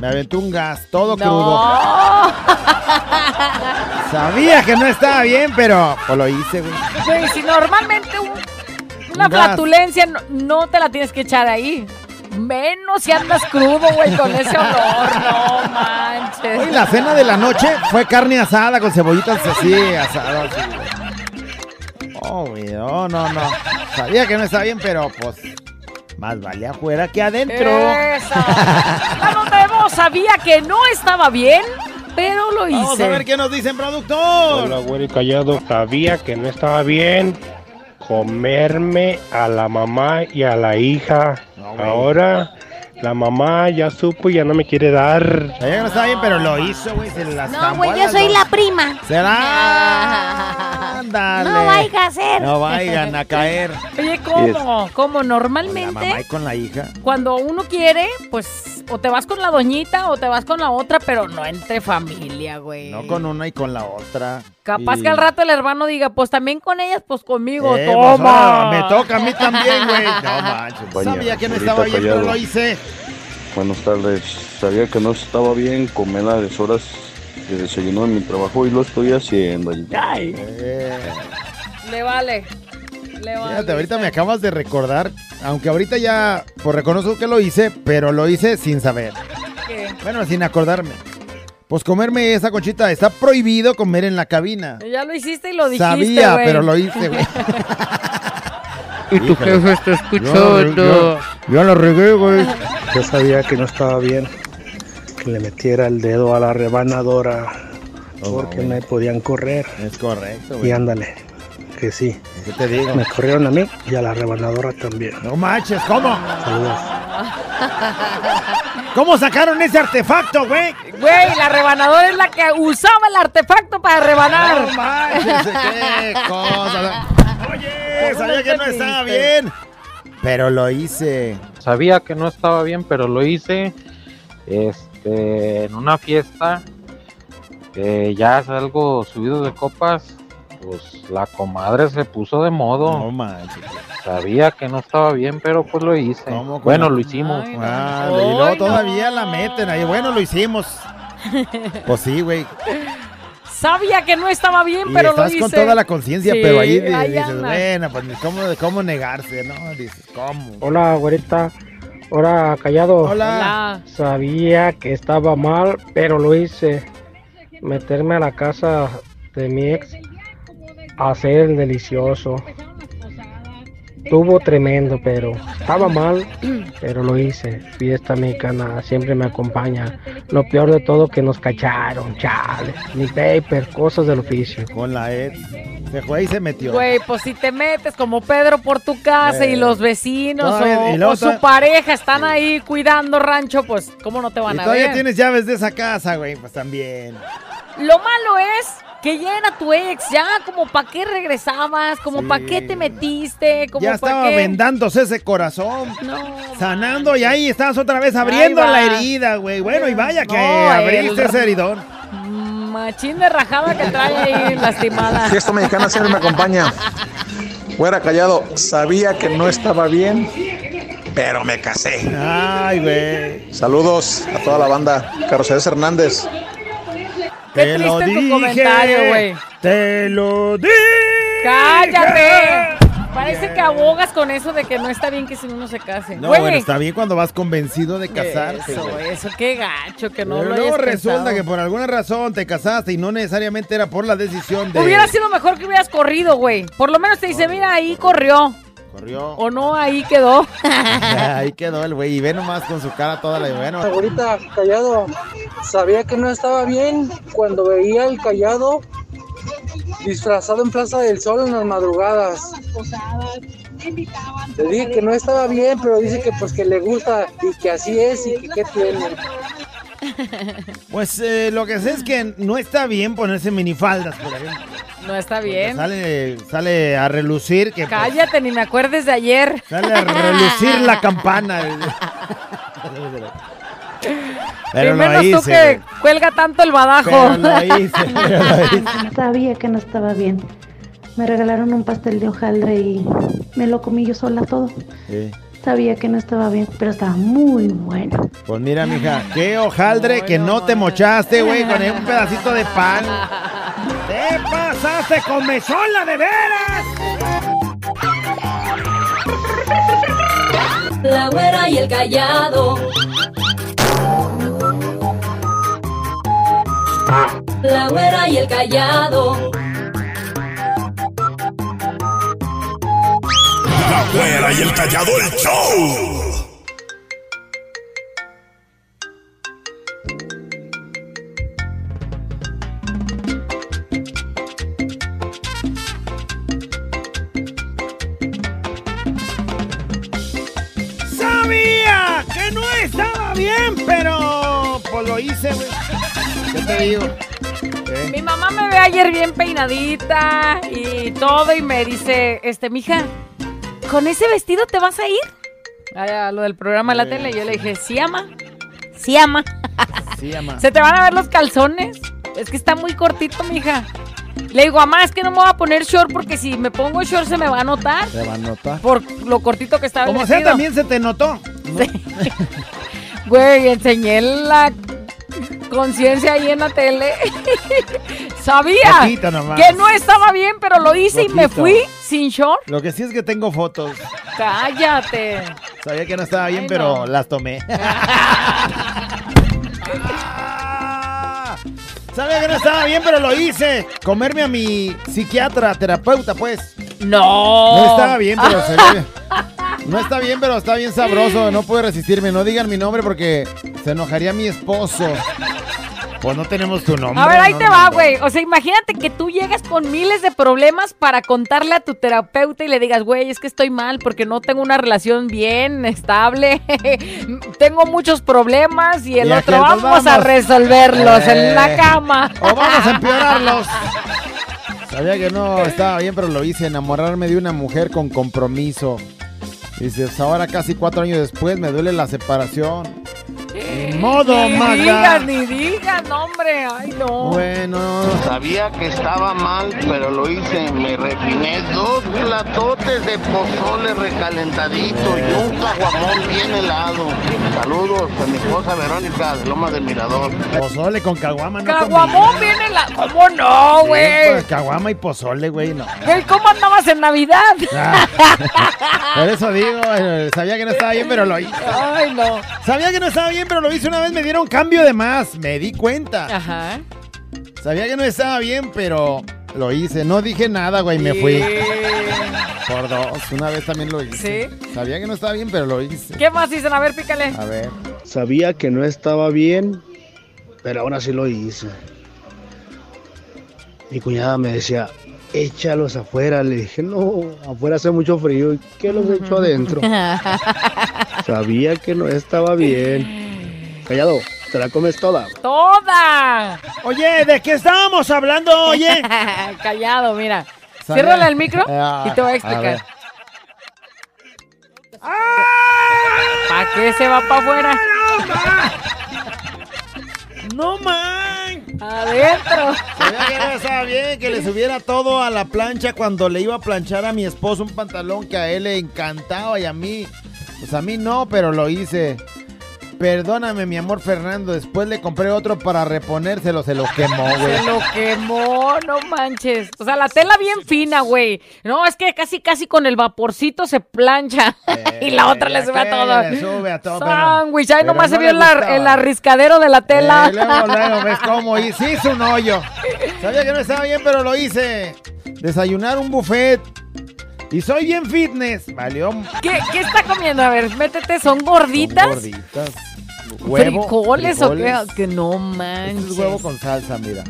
Me aventó un gas, todo crudo. No. Sabía que no estaba bien, pero pues lo hice, güey. Güey, si normalmente un- una Un flatulencia no, no te la tienes que echar ahí. Menos si andas crudo, güey, con ese olor. No manches. Hoy la cena de la noche fue carne asada con cebollitas así, asadas. así, güey. Oh, güey, no, no, no. Sabía que no estaba bien, pero pues más vale afuera que adentro. De voz sabía que no estaba bien, pero lo hice. Vamos a ver qué nos dicen, productor. Hola, güero y callado. Sabía que no estaba bien comerme a la mamá y a la hija. Ahora la mamá ya supo y ya no me quiere dar. Sabía que no estaba bien, pero lo hizo, güey. Se las No, güey, yo soy la prima. ¿Será? Ándale. No vaya a. No vayan a caer. Oye, ¿cómo? ¿Cómo? La mamá Normalmente, y con la hija. cuando uno quiere, pues, o te vas con la doñita o te vas con la otra, pero no entre familia, güey. No con una y con la otra. Capaz Y- que al rato el hermano diga, pues también con ellas, pues conmigo. Eh, pues, ¡Toma! ahora me toca a mí también, güey. No manches. Sabía que no estaba bien, pero lo hice. Buenas tardes. Sabía que no estaba bien comer a deshoras de desayuno en mi trabajo y lo estoy haciendo. Eh, Le vale. Le vale. Fíjate, ahorita me acabas de recordar, aunque ahorita ya, pues reconozco que lo hice, pero lo hice sin saber. ¿Qué? Bueno, sin acordarme. Pues comerme esa conchita, está prohibido comer en la cabina. Ya lo hiciste y lo dijiste, Sabía, pero lo hice, güey. Y tu Híjole. jefe está Yo, escuchando. yo- yo la regué, güey. Yo sabía que no estaba bien que le metiera el dedo a la rebanadora porque güey. me podían correr. Es correcto, Y güey. ándale, que sí. ¿Qué te digo? Me corrieron a mí y a la rebanadora también. No manches, ¿cómo? Saludos. ¿Cómo sacaron ese artefacto, güey? Güey, la rebanadora es la que usaba el artefacto para rebanar. No manches, qué cosa. Oye, sabía que no estaba bien. Pero lo hice. Sabía que no estaba bien, pero lo hice este, en una fiesta. que ya es algo subido de copas. Pues la comadre se puso de modo. No manches. Sabía que no estaba bien, pero pues lo hice. ¿Cómo? Bueno, ¿Cómo? lo hicimos. Ay, Ah, no. y luego no. todavía la meten ahí. Bueno, lo hicimos. Pues sí, güey. Sabía que no estaba bien, Y pero lo estás hice. con toda la conciencia, Sí, pero ahí di- ahí dices, bueno, pues ni cómo, cómo negarse, ¿no? Dices, ¿cómo? Hola, güerita. Hola, callado. Hola. Sabía que estaba mal, pero lo hice. Meterme a la casa de mi ex a hacer el delicioso. Estuvo tremendo, pero estaba mal, pero lo hice. Fiesta mexicana siempre me acompaña. Lo peor de todo que nos cacharon, chale. Ni paper, cosas del oficio. Con la ex. Se fue y se metió. Güey, pues si te metes como Pedro por tu casa Eh. y los vecinos Todavía- o, y luego o su todavía- pareja están ahí cuidando rancho, pues ¿cómo no te y van a todavía ver? tienes llaves de esa casa, güey, pues también. Lo malo es que ya era tu ex, ya como para qué regresabas, como Sí. para qué te metiste, como Ya estaba qué. vendándose ese corazón. No, Sanando y ahí estás otra vez abriendo la herida, güey. Bueno, y vaya que No, abriste el- ese heridón. machín de rajada que trae ahí lastimada. Fiesta mexicana siempre me acompaña. Fuera callado, sabía que no estaba bien, pero me casé. Ay, güey. Saludos a toda la banda. Carlos Hernández. Qué Te lo tu dije. comentario, güey. Te lo dije. ¡Cállate! Parece que abogas con eso de que no está bien que si uno se case. No, Güey, bueno, está bien cuando vas convencido de casarte, Eso, güey. eso, qué gacho que no Pero lo luego hayas resulta pensado. que por alguna razón te casaste y no necesariamente era por la decisión de... Hubiera sido mejor que hubieras corrido, güey. Por lo menos te dice, mira, ahí corrió. Corrió. O no, ahí quedó. Ahí quedó el güey y ve nomás con su cara toda la... Bueno, Ahorita callado, sabía que no estaba bien cuando veía el callado disfrazado en Plaza del Sol en las madrugadas. Le dije que no estaba bien, pero dice que pues que le gusta y que así es y que qué tiene. pues eh, lo que sé es que no está bien ponerse minifaldas, por ejemplo. No está bien. Sale, sale a relucir que... pues, Cállate, ni me acuerdes de ayer. sale a relucir la campana. Pero lo menos tú que cuelga tanto el badajo. Pero lo hice, pero lo hice. Sabía que no estaba bien. Me regalaron un pastel de hojaldre y me lo comí yo sola todo. Sí. Sabía que no estaba bien, pero estaba muy bueno. Pues mira, mija, qué hojaldre que no te mochaste, güey, con un pedacito de pan. ¡Te pasaste con mesola, de veras! La güera y el callado. La güera y el callado. La güera y el callado el show. Hice, güey. ¿Qué te digo? ¿Eh? Mi mamá me ve ayer bien peinadita y todo y me dice, este, mija, ¿con ese vestido te vas a ir? A, a lo del programa de la tele. Y yo le dije, sí, ama. Sí, ama. Sí, ama. ¿Se te van a ver los calzones? Es que está muy cortito, mija. Le digo, mamá, es que no me voy a poner short porque si me pongo short se me va a notar. Te va a notar. Por lo cortito que estaba el Como sea, vestido. también se te notó. Güey, enseñé la conciencia ahí en la tele. Sabía que no estaba bien, pero lo hice y me fui sin short. Lo que sí es que tengo fotos. Cállate. Sabía que no estaba bien, Ay, pero no. las tomé. Sabía que no estaba bien, pero lo hice. Comerme a mi psiquiatra, terapeuta, pues. No. No estaba bien, pero se ve- No está bien, pero está bien sabroso. No puedo resistirme. No digan mi nombre porque se enojaría mi esposo. Pues no tenemos tu nombre. A ver, ahí no, te no, va, no. güey. O sea, imagínate que tú llegas con miles de problemas para contarle a tu terapeuta y le digas, güey, es que estoy mal porque no tengo una relación bien estable. tengo muchos problemas y el Y otro vamos, a resolverlos en Eh. la cama. O vamos a empeorarlos. Sabía que no estaba bien, pero lo hice. Enamorarme de una mujer con compromiso. Dices, ahora casi cuatro años después me duele la separación. Modo, Ni Magda. digas, ni digas, hombre. Ay, no. Bueno. Sabía que estaba mal, pero lo hice. Me refiné dos platotes de pozole recalentadito y un caguamón bien helado. Saludos a mi esposa Verónica de Loma del Mirador. Pozole con caguama, no Caguamón viene la. ¿Cómo no, Sí, güey? pues, caguama y pozole, güey, no. ¿Cómo andabas en Navidad? Por eso digo, eh, sabía que no estaba bien, pero lo hice. Ay, no. Sabía que no estaba bien, pero lo hice una vez, me dieron cambio de más. Me di cuenta. Ajá. Sabía que no estaba bien, pero lo hice. No dije nada, güey, me fui. Por dos. Una vez también lo hice. ¿Sí? Sabía que no estaba bien, pero lo hice. ¿Qué más dicen? A ver, pícale. A ver. Sabía que no estaba bien, pero aún así lo hice. Mi cuñada me decía, échalos afuera. Le dije, no, afuera hace mucho frío. ¿Y qué los echo adentro? Sabía que no estaba bien. Callado, te la comes toda. ¡Toda! Oye, ¿de qué estábamos hablando, oye? Callado, mira. Ciérrale el micro Ah, y te voy a explicar. ver. ¿Para qué se va para afuera? ¡No, man! Adentro. Sabía que no estaba bien, que le subiera todo a la plancha cuando le iba a planchar a mi esposo un pantalón que a él le encantaba y a mí, pues a mí no, pero lo hice. Perdóname, mi amor Fernando, después le compré otro para reponérselo, se lo quemó, güey. Se lo quemó, no manches. O sea, la tela bien fina, güey. No, es que casi, casi con el vaporcito se plancha. y la otra le sube a todo. le sube a todo, Sándwich, ahí nomás no se vio el, arriscadero de la tela. Eh, luego, luego, ves cómo hizo un hoyo. Sabía que no estaba bien, pero lo hice. Desayunar un buffet. Y soy bien fitness. Valió. ¿Qué, qué está comiendo? A ver, métete, ¿son gorditas? Gorditas. Huevo, ¿Frijoles, o qué? frijoles. Que no Este manches. es huevo con salsa, mira.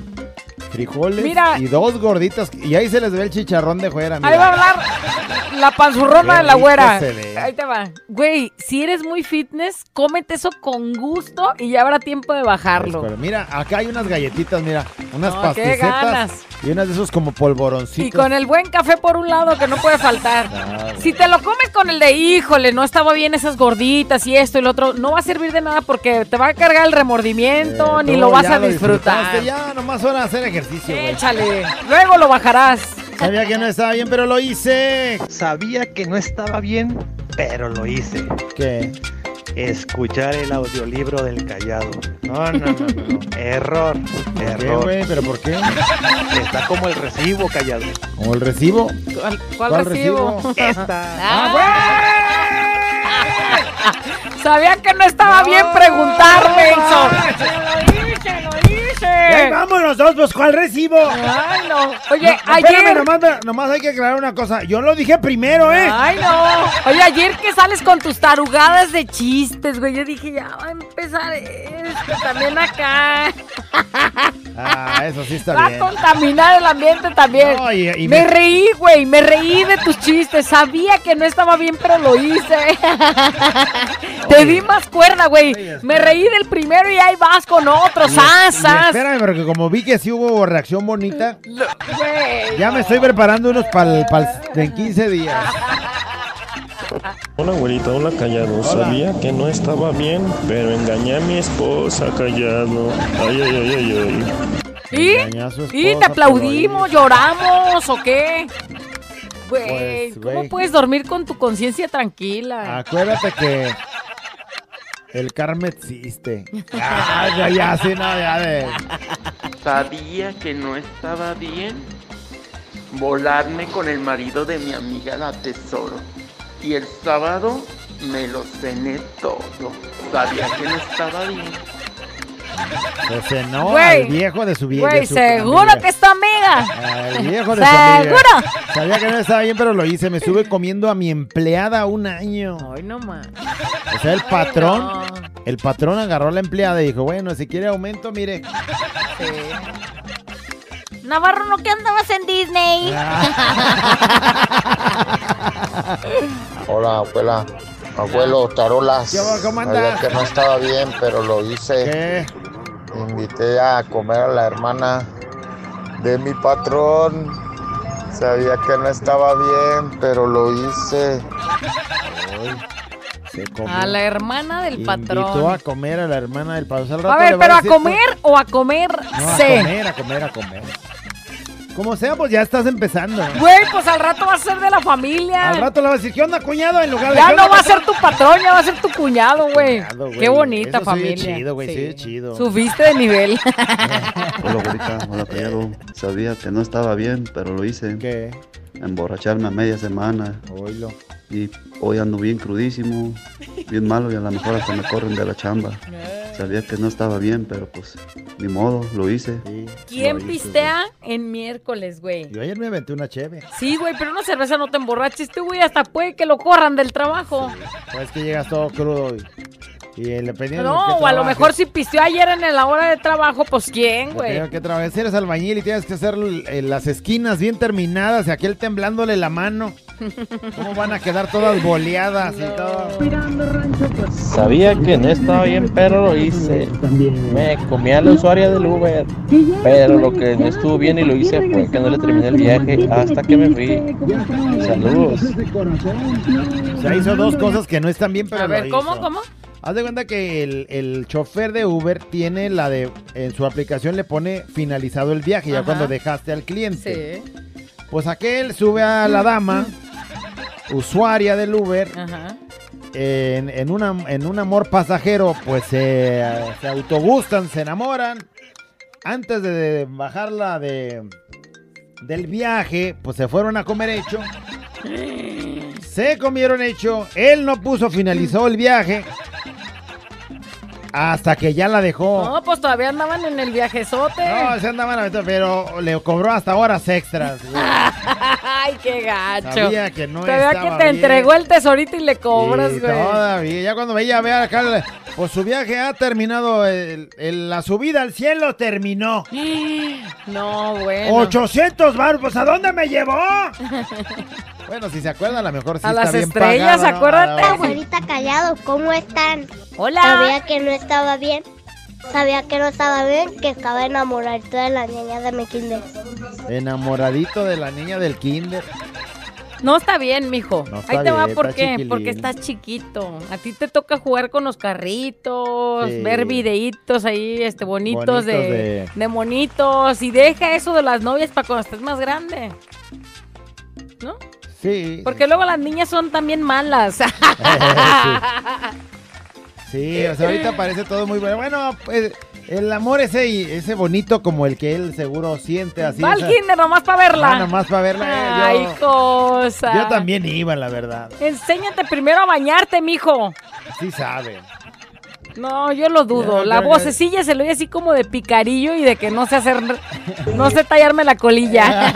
Frijoles Mira. y dos gorditas. Y ahí se les ve el chicharrón de mira. Ahí va a hablar La panzurrona de la güera. Ahí te va. Güey, si eres muy fitness, cómete eso con gusto y ya habrá tiempo de bajarlo. Pero mira, acá hay unas galletitas, mira, unas No, pasticetas y unas de esos como polvoroncitos. Y con el buen café por un lado que no puede faltar. Claro. Si te lo comes con el de híjole, no estaba bien esas gorditas y esto y lo otro, no va a servir de nada porque te va a cargar el remordimiento Eh, ni lo vas a disfrutar. Ya, nomás hora de hacer ejercicio, güey. Échale. Luego lo bajarás. Sabía que no estaba bien, pero lo hice. Sabía que no estaba bien, pero lo hice. ¿Qué? Escuchar el audiolibro del callado. No, no, no, no. no. Error. ¿Qué, Error. güey? ¿Pero por qué? Está como el recibo callado. ¿Como el recibo? ¿Cuál, cuál ¿Cuál recibo? recibo? Esta. Sabía que no estaba bien preguntarme eso. Lo hice, lo ¡Ey, hice. vámonos dos, pues ¿cuál recibo? Ay, no. Oye, No, espérame, ayer. nomás, nomás hay que aclarar una cosa. Yo lo dije primero, ¿eh? Ay, no. Oye, ayer que sales con tus tarugadas de chistes, güey. Yo dije, ya va a empezar esto también acá. Ah, eso sí está Va a bien. contaminar el ambiente también. No, y- y me, me- reí, güey. Me reí de tus chistes. Sabía que no estaba bien, pero lo hice. Te di más cuerda, güey. Me reí del primero y ahí vas con otros. Y- ¡Sas, sas! espérame, porque como vi que sí hubo reacción bonita, Güey, ya me estoy preparando unos para en 15 días. Hola güerita, hola callado. Sabía que no estaba bien, pero engañé a mi esposa callado. Ay, ay, ay, ay, ay. ¿Y? ¿Y te aplaudimos, lloramos o qué? Güey, Pues, ¿cómo güey. puedes dormir con tu conciencia tranquila? Acuérdate que el karma existe. Ah, ya, ya, sí, no, de... Sabía que no estaba bien volarme con el marido de mi amiga la tesoro. Y el sábado me lo cené todo. Sabía que no estaba bien. Se cenó Güey. al viejo de su vieja. Güey, seguro que es tu amiga. El viejo de su amiga. ¿Seguro? Sabía que no estaba bien, pero lo hice. Me estuve comiendo a mi empleada un año. Ay, no más. O sea, el patrón, el patrón agarró a la empleada y dijo, bueno, si quiere aumento, mire. Navarro, ¿no que andabas en Disney? Hola, abuela. Abuelo, tarolas. ¿Cómo Sabía andas? que no estaba bien, pero lo hice. ¿Qué? Invité a comer a la hermana de mi patrón. Sabía que no estaba bien, pero lo hice. Se comió. A la hermana del Invitó patrón. a comer a la hermana del patrón. A ver, pero a decir, comer o a comer No, a comer, a comer, a comer. Como sea, pues ya estás empezando. Güey, pues al rato va a ser de la familia. Al rato le va a decir, ¿qué onda, cuñado? En lugar de Ya "¿Qué no va a ser patrón?". tu patrón, ya va a ser tu cuñado, güey. Qué bonita Eso sí familia. es chido, güey, sí es chido. Subiste de nivel. Hola, güerita, hola, callado. Sabía que no estaba bien, pero lo hice. ¿Qué? Emborracharme a media semana. Y hoy ando bien crudísimo, bien malo y a lo mejor hasta me corren de la chamba. Sabía que no estaba bien, pero pues ni modo, lo hice. ¿Quién Lo pistea en miércoles, güey? Yo ayer me aventé una cheve. Sí, güey, pero una cerveza no te emborraches. Este güey hasta puede que lo corran del trabajo. Pues que llegas todo crudo y, y pedían No, o a lo mejor si pisteó ayer en la hora de trabajo, pues quién, güey. que trabajar. Si eres albañil y tienes que hacer eh, las esquinas bien terminadas y aquel temblándole la mano. ¿Cómo van a quedar todas boleadas y todo? Sabía que no estaba bien, pero lo hice. Me comí a la usuaria del Uber. Pero lo que no estuvo bien y lo hice fue que no le terminé el viaje hasta que me fui. Saludos. O sea, hizo dos cosas que no están bien, pero A ver, lo ¿cómo, hizo. cómo? Haz de cuenta que el, el chofer de Uber tiene la de. En su aplicación le pone finalizado el viaje, ya cuando dejaste al cliente. Sí. Pues aquel sube a la dama, usuaria del Uber, Ajá. en, en, una, en un amor pasajero, pues se, se autogustan, se enamoran. Antes de bajarla de, del viaje, pues se fueron a comer hecho. Se comieron hecho. Él no puso, finalizó el viaje. Hasta que ya la dejó. No, pues todavía andaban en el viajezote. No, se andaban a meter, pero le cobró hasta horas extras. güey. Ay, qué gacho. Sabía que no Todavía estaba que te bien. entregó el tesorito y le cobras, Y güey. Todavía, ya cuando veía, vea acá, pues su viaje ha terminado, el- el- la subida al cielo terminó. No, bueno. 800 baros, pues ¿a dónde me llevó? Bueno, si se acuerdan, a lo mejor sí A está las bien estrellas, pagado, ¿no? acuérdate. Abuelita callado, ¿cómo están? Hola. Sabía que no estaba bien. Sabía que no estaba bien, que estaba enamoradito de la niña de mi kinder. Enamoradito de la niña del kinder. No está bien, mijo. No está Ahí te va, bien, ¿por qué? chiquilín. Porque estás chiquito. A ti te toca jugar con los carritos, Sí. ver videitos ahí, este, bonitos, Bonitos de, de- de monitos. Y deja eso de las novias para cuando estés más grande. ¿No? Sí. Porque luego las niñas son también malas. Sí, o sea, ahorita parece todo muy bueno. Bueno, pues el amor ese, ese bonito como el que él seguro siente así. Va al kinder nomás para verla. Ah, nomás para verla. eh, Ay, yo, cosa. yo también iba, la verdad. Enséñate primero a bañarte, mijo. Sí sabe. No, yo lo dudo. Ya, la ya, ya. vocecilla se le oye así como de picarillo y de que no sé hacer, no sé tallarme la colilla.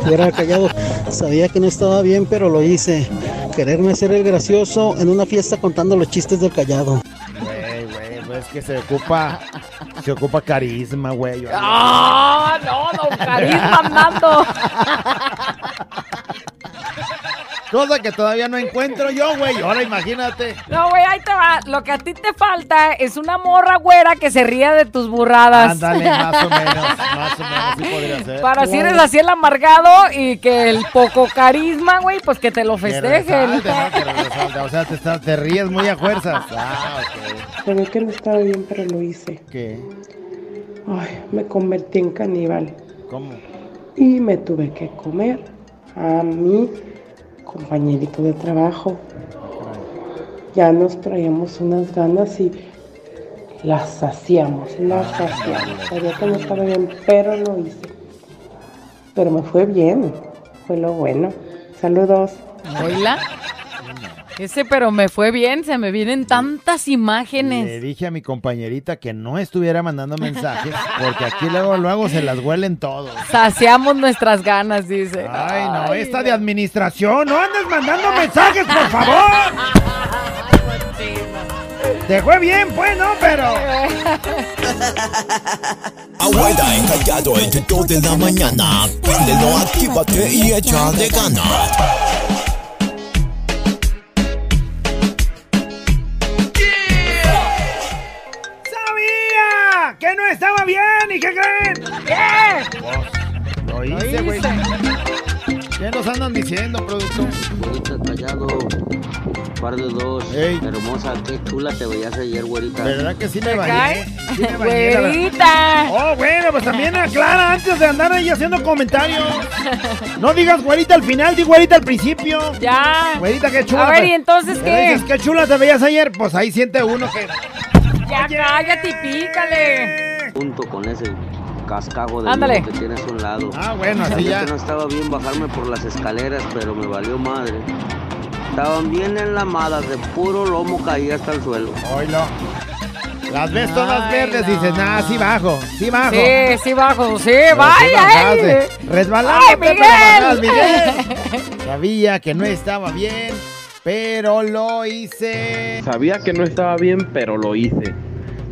Hubiera callado. Sabía que no estaba bien, pero lo hice. Quererme hacer el gracioso en una fiesta contando los chistes del callado. Güey, güey, pues es que se ocupa, se ocupa carisma, güey. ¡Ah, no, don Carisma andando! Cosa que todavía no encuentro yo, güey. Ahora imagínate. No, güey, ahí te va. Lo que a ti te falta es una morra güera que se ría de tus burradas. Ándale, más o menos, más o menos, sí podría ser. Para si eres así el amargado y que el poco carisma, güey, pues que te lo Que festejen. resalte, ¿no? Que resalte. O sea, te, ríes muy a fuerzas. Ah, ok. Sabía que no estaba bien, pero lo hice. ¿Qué? Ay, me convertí en caníbal. ¿Cómo? Y me tuve que comer a mi compañerito de trabajo. Ya nos traíamos unas ganas y las saciamos, las saciamos. Sabía que no estaba bien, pero lo hice. Pero me fue bien, fue lo bueno. Saludos. Oíla. Ese, pero me fue bien, se me vienen tantas imágenes. Le dije a mi compañerita que no estuviera mandando mensajes porque aquí luego, luego se las huelen todos. Saciamos nuestras ganas, dice. Ay, no, esta de administración, no andes mandando mensajes, por favor. Te fue bien, pues, ¿no? Pero... Abuela encallado entre 2 de la mañana. Actívate y echa de ganas. No estaba bien! ¿Y qué creen? ¿Qué? Lo hice, güey. ¿Qué nos andan diciendo, productor? Güerita callado, par de dos. Hermosa, qué chula te veías ayer, güerita. ¿Verdad que sí me bañé? Sí me bañé. Güerita. Oh, bueno, pues también aclara antes de andar ahí haciendo comentarios. No digas güerita al final, di güerita al principio. Ya. Güerita, qué chula. A ver, te- ¿y entonces qué? dices, qué chula te veías ayer. Pues ahí siente uno que. Ya cállate y pícale. Junto con ese cascajo de Ándale. que tienes a un lado. Ah, bueno, así Sabía ya. que no estaba bien bajarme por las escaleras, pero me valió madre. Estaban bien enlamadas, de puro lomo caía hasta el suelo. Oílo. Las ves todas verdes, dices, nah, sí bajo, sí bajo. Sí, sí bajo, sí, Pero sí vaya. bajaste. eh. Resbalándote, ¡Ay! Miguel. Sabía que no estaba bien, pero lo hice. Sabía que no estaba bien, pero lo hice.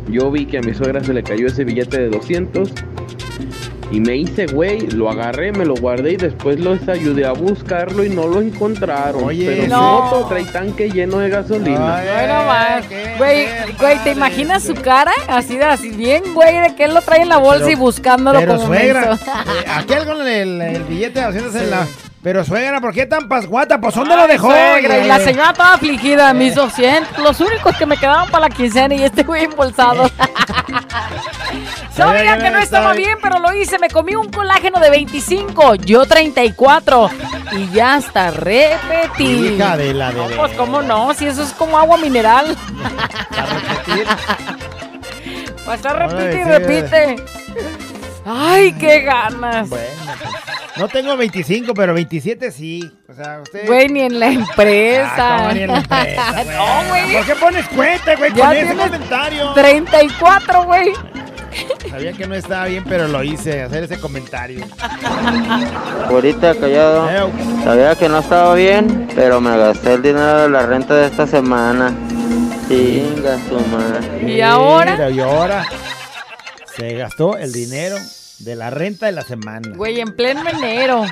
Yo vi que a mi suegra se le cayó ese billete de 200 y me hice güey, lo agarré, me lo guardé y después los ayudé a buscarlo y no lo encontraron. Oye, pero no. moto trae tanque lleno de gasolina. Bueno, más. Güey, güey, ¿te imaginas su cara? Así de así, bien, güey, de que él lo trae en la bolsa Pero- y buscándolo Pero como suegra, eh, aquel con el, el billete de 200 en la... Pero suegra, ¿por qué tan pasguata? Pues ¿dónde lo dejó? suegra, y la Eh, señora toda afligida, mis 200, los únicos que me quedaban para la quincena y este güey embolsado. Sabía que no estaba bien, pero lo hice. Me comí un colágeno de 25, yo 34. Y ya hasta repetí. Hija de la No, de- pues cómo no, si eso es como agua mineral. A repetir y repite. Ay, qué ganas. Bueno, pues, no tengo 25, pero 27 sí. O sea, usted... Güey, ni en la empresa. Ah, ¿cómo ni en la empresa, güey? no, güey. ¿Por qué pones cuenta, güey, con ese comentario? 34, güey. Sabía que no estaba bien, pero lo hice, hacer ese comentario. Güerita callado, sabía que no estaba bien, pero me gasté el dinero de la renta de esta semana. Chinga su madre. ¿Y ahora? Y ahora se gastó el dinero de la renta de la semana. Güey, en pleno enero.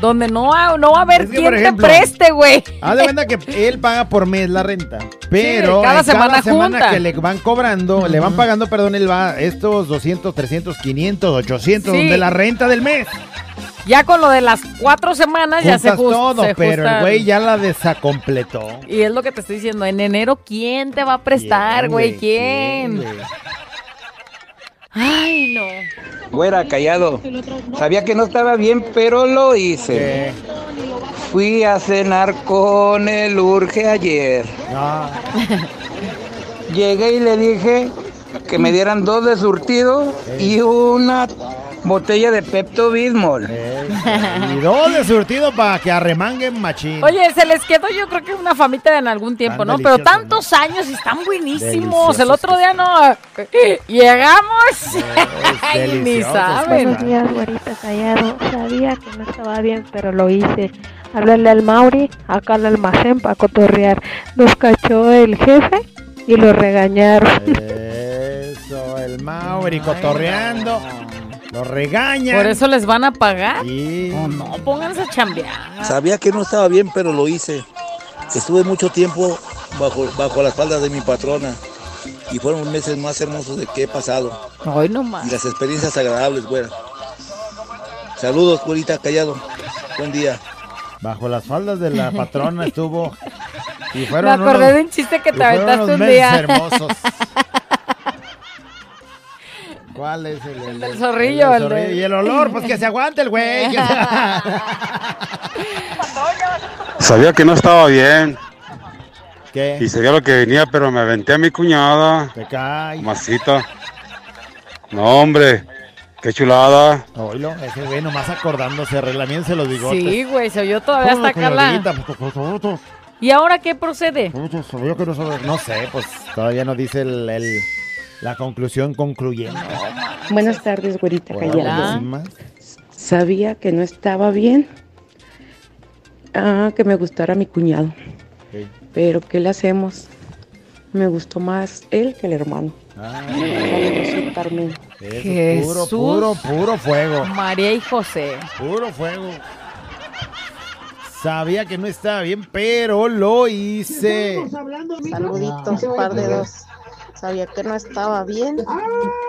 donde no, ha- no va a haber Es que, quien por ejemplo, te preste, güey. Haz de cuenta que él paga por mes la renta, pero cada en semana cada semana junta. que le van cobrando, le van pagando, perdón, él va estos 200, 300, 500, 800 Sí. de la renta del mes. Ya con lo de las cuatro semanas ya se Juntas jus- todo, se pero el güey ya la desacompletó. Y es lo que te estoy diciendo, en enero, ¿quién te va a prestar, ¿Quién, güey? ¿Quién? Ay. Güera, callado. Sabía que no estaba bien, pero lo hice. Fui a cenar con el Urge ayer. Llegué y le dije que me dieran dos de surtido y una botella de Pepto Bismol. Y dos de surtido para que arremanguen machín. Oye, se les quedó yo creo que una famita en algún tiempo, ¿no? Pero tantos años y están buenísimos. Deliciosos El otro día no. Llegamos. Ay, ni deliciosos, saben. Buenos días, güerita callado. Sabía que no estaba bien, pero lo hice. Hablarle al Mauri, acá al almacén para cotorrear. Nos cachó el jefe y lo regañaron. Eso, el Mauri cotorreando. Lo regañan. Por eso les van a pagar. Sí. Oh, no, pónganse a chambear. Sabía que no estaba bien, pero lo hice. Estuve mucho tiempo bajo, bajo las faldas de mi patrona y fueron los meses más hermosos de que he pasado. Ay, no más. Y las experiencias agradables, güera. Saludos, güerita, callado. Buen día. Bajo las faldas de la patrona estuvo. Y Me fueron acordé unos- de un chiste que te aventaste un día. hermosos. ¿Cuál es el, el, del zorrillo, el el zorrillo? Y el olor, pues que se aguante el güey. se- Sabía que no estaba bien. ¿Qué? Y sabía lo que venía, pero me aventé a mi cuñada. Te cae. Masita. No, hombre. Qué chulada. Oílo, ese güey nomás acordándose, relamiéndose los bigotes. Sí, güey, se oyó todavía hasta acá la... Cuñadita, ¿Y ahora qué procede? No sé, pues todavía no dice el, el- la conclusión concluyente. Buenas tardes, güerita Hola, callada. Sabía que no estaba bien. Ah, que me gustara mi cuñado. Pero ¿qué le hacemos? Me gustó más él que el hermano. Ah. Saludos, soy Carmen. Puro, Jesús. puro, puro fuego. María y José. Puro fuego. Sabía que no estaba bien, pero lo hice. Saluditos, par de dos. Sabía que no estaba bien,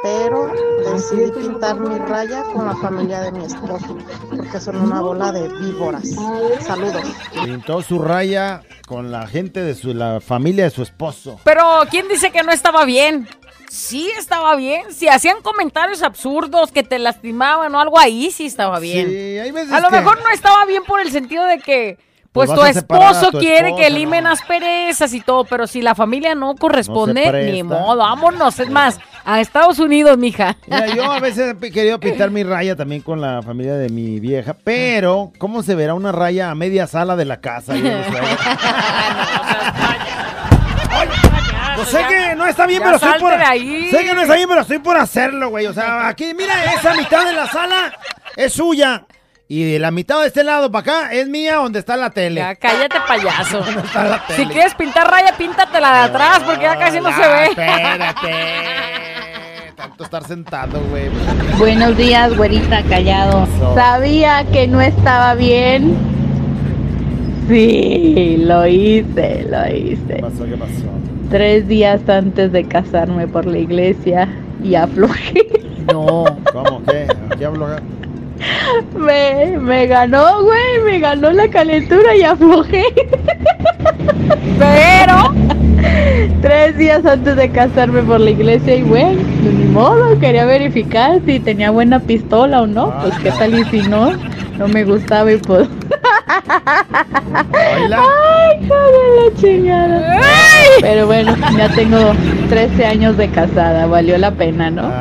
pero decidí pintar mi raya con la familia de mi esposo, porque son una bola de víboras. Saludos. Pintó su raya con la gente de su, la familia de su esposo. Pero, ¿quién dice que no estaba bien? Sí estaba bien. Si hacían comentarios absurdos que te lastimaban o algo ahí, sí estaba bien. Sí, hay veces a lo que- mejor no estaba bien por el sentido de que, Pues pues, tu esposo tu quiere esposa, que limen asperezas y todo, pero si la familia no corresponde, ni modo, vámonos. Es más, a Estados Unidos, mija. Mira, yo a veces he querido pintar mi raya también con la familia de mi vieja, pero ¿cómo se verá una raya a media sala de la casa? Yo no sé. Pues sé que no está bien, pero estoy por. ahí. Sé que no está bien, pero estoy por hacerlo, güey. O sea, aquí, mira, esa mitad de la sala es suya. Y de la mitad de este lado para acá es mía, donde está la tele. Ya, cállate, payaso. está la Si quieres pintar raya, píntatela de atrás, porque ya casi no se ve. Espérate. Tanto estar sentado, güey. Buenos días, güerita callado. Sabía que no estaba bien. Sí, lo hice, lo hice. ¿Qué pasó? ¿Qué pasó? Tres días antes de casarme por la iglesia y aflojé. No. ¿Cómo? ¿Qué? ¿Qué hablo? Me, me ganó, güey, me ganó la calentura y aflojé. Pero. Tres días antes de casarme por la iglesia y, güey, ni modo, quería verificar si tenía buena pistola o no. Pues qué tal y si no, no me gustaba y pues... Ay, hijo de la chingada. Pero bueno, ya tengo 13 años de casada, valió la pena, ¿no?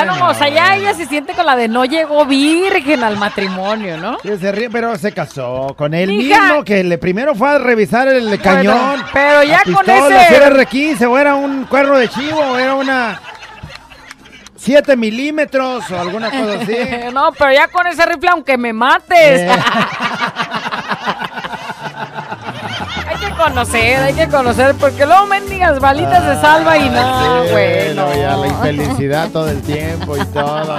Ya no, o sea, ya ella se siente con la de no llegó virgen al matrimonio, ¿no? Sí, se ríe, pero se casó con él mismo que le primero fue a revisar el cañón. pero ya con pistola, ese- era R15 o era un cuerno de chivo o era una 7 milímetros o alguna cosa así. no, pero ya con ese rifle, aunque me mates. Eh. hay que conocer, hay que conocer, porque luego mendigas balitas de salva y no, Sí, güey, no. ya la infelicidad todo el tiempo y todo.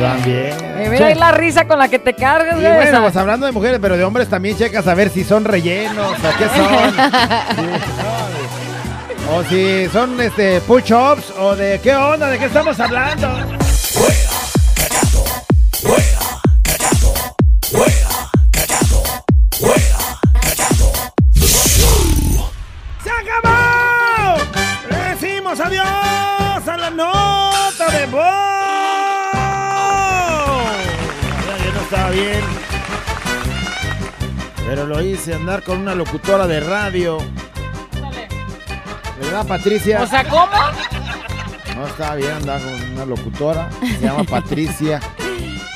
También. Mira ahí la risa con la que te cargas, güey. bueno, pues hablando de mujeres, pero de hombres también checas a ver si son rellenos o qué son. O si son este push-ups o de qué onda, de qué estamos hablando. Ya que no estaba bien. Pero lo hice andar con una locutora de radio. ¿Verdad, Patricia? O sea, ¿cómo? No estaba bien andar con una locutora. Se llama Patricia.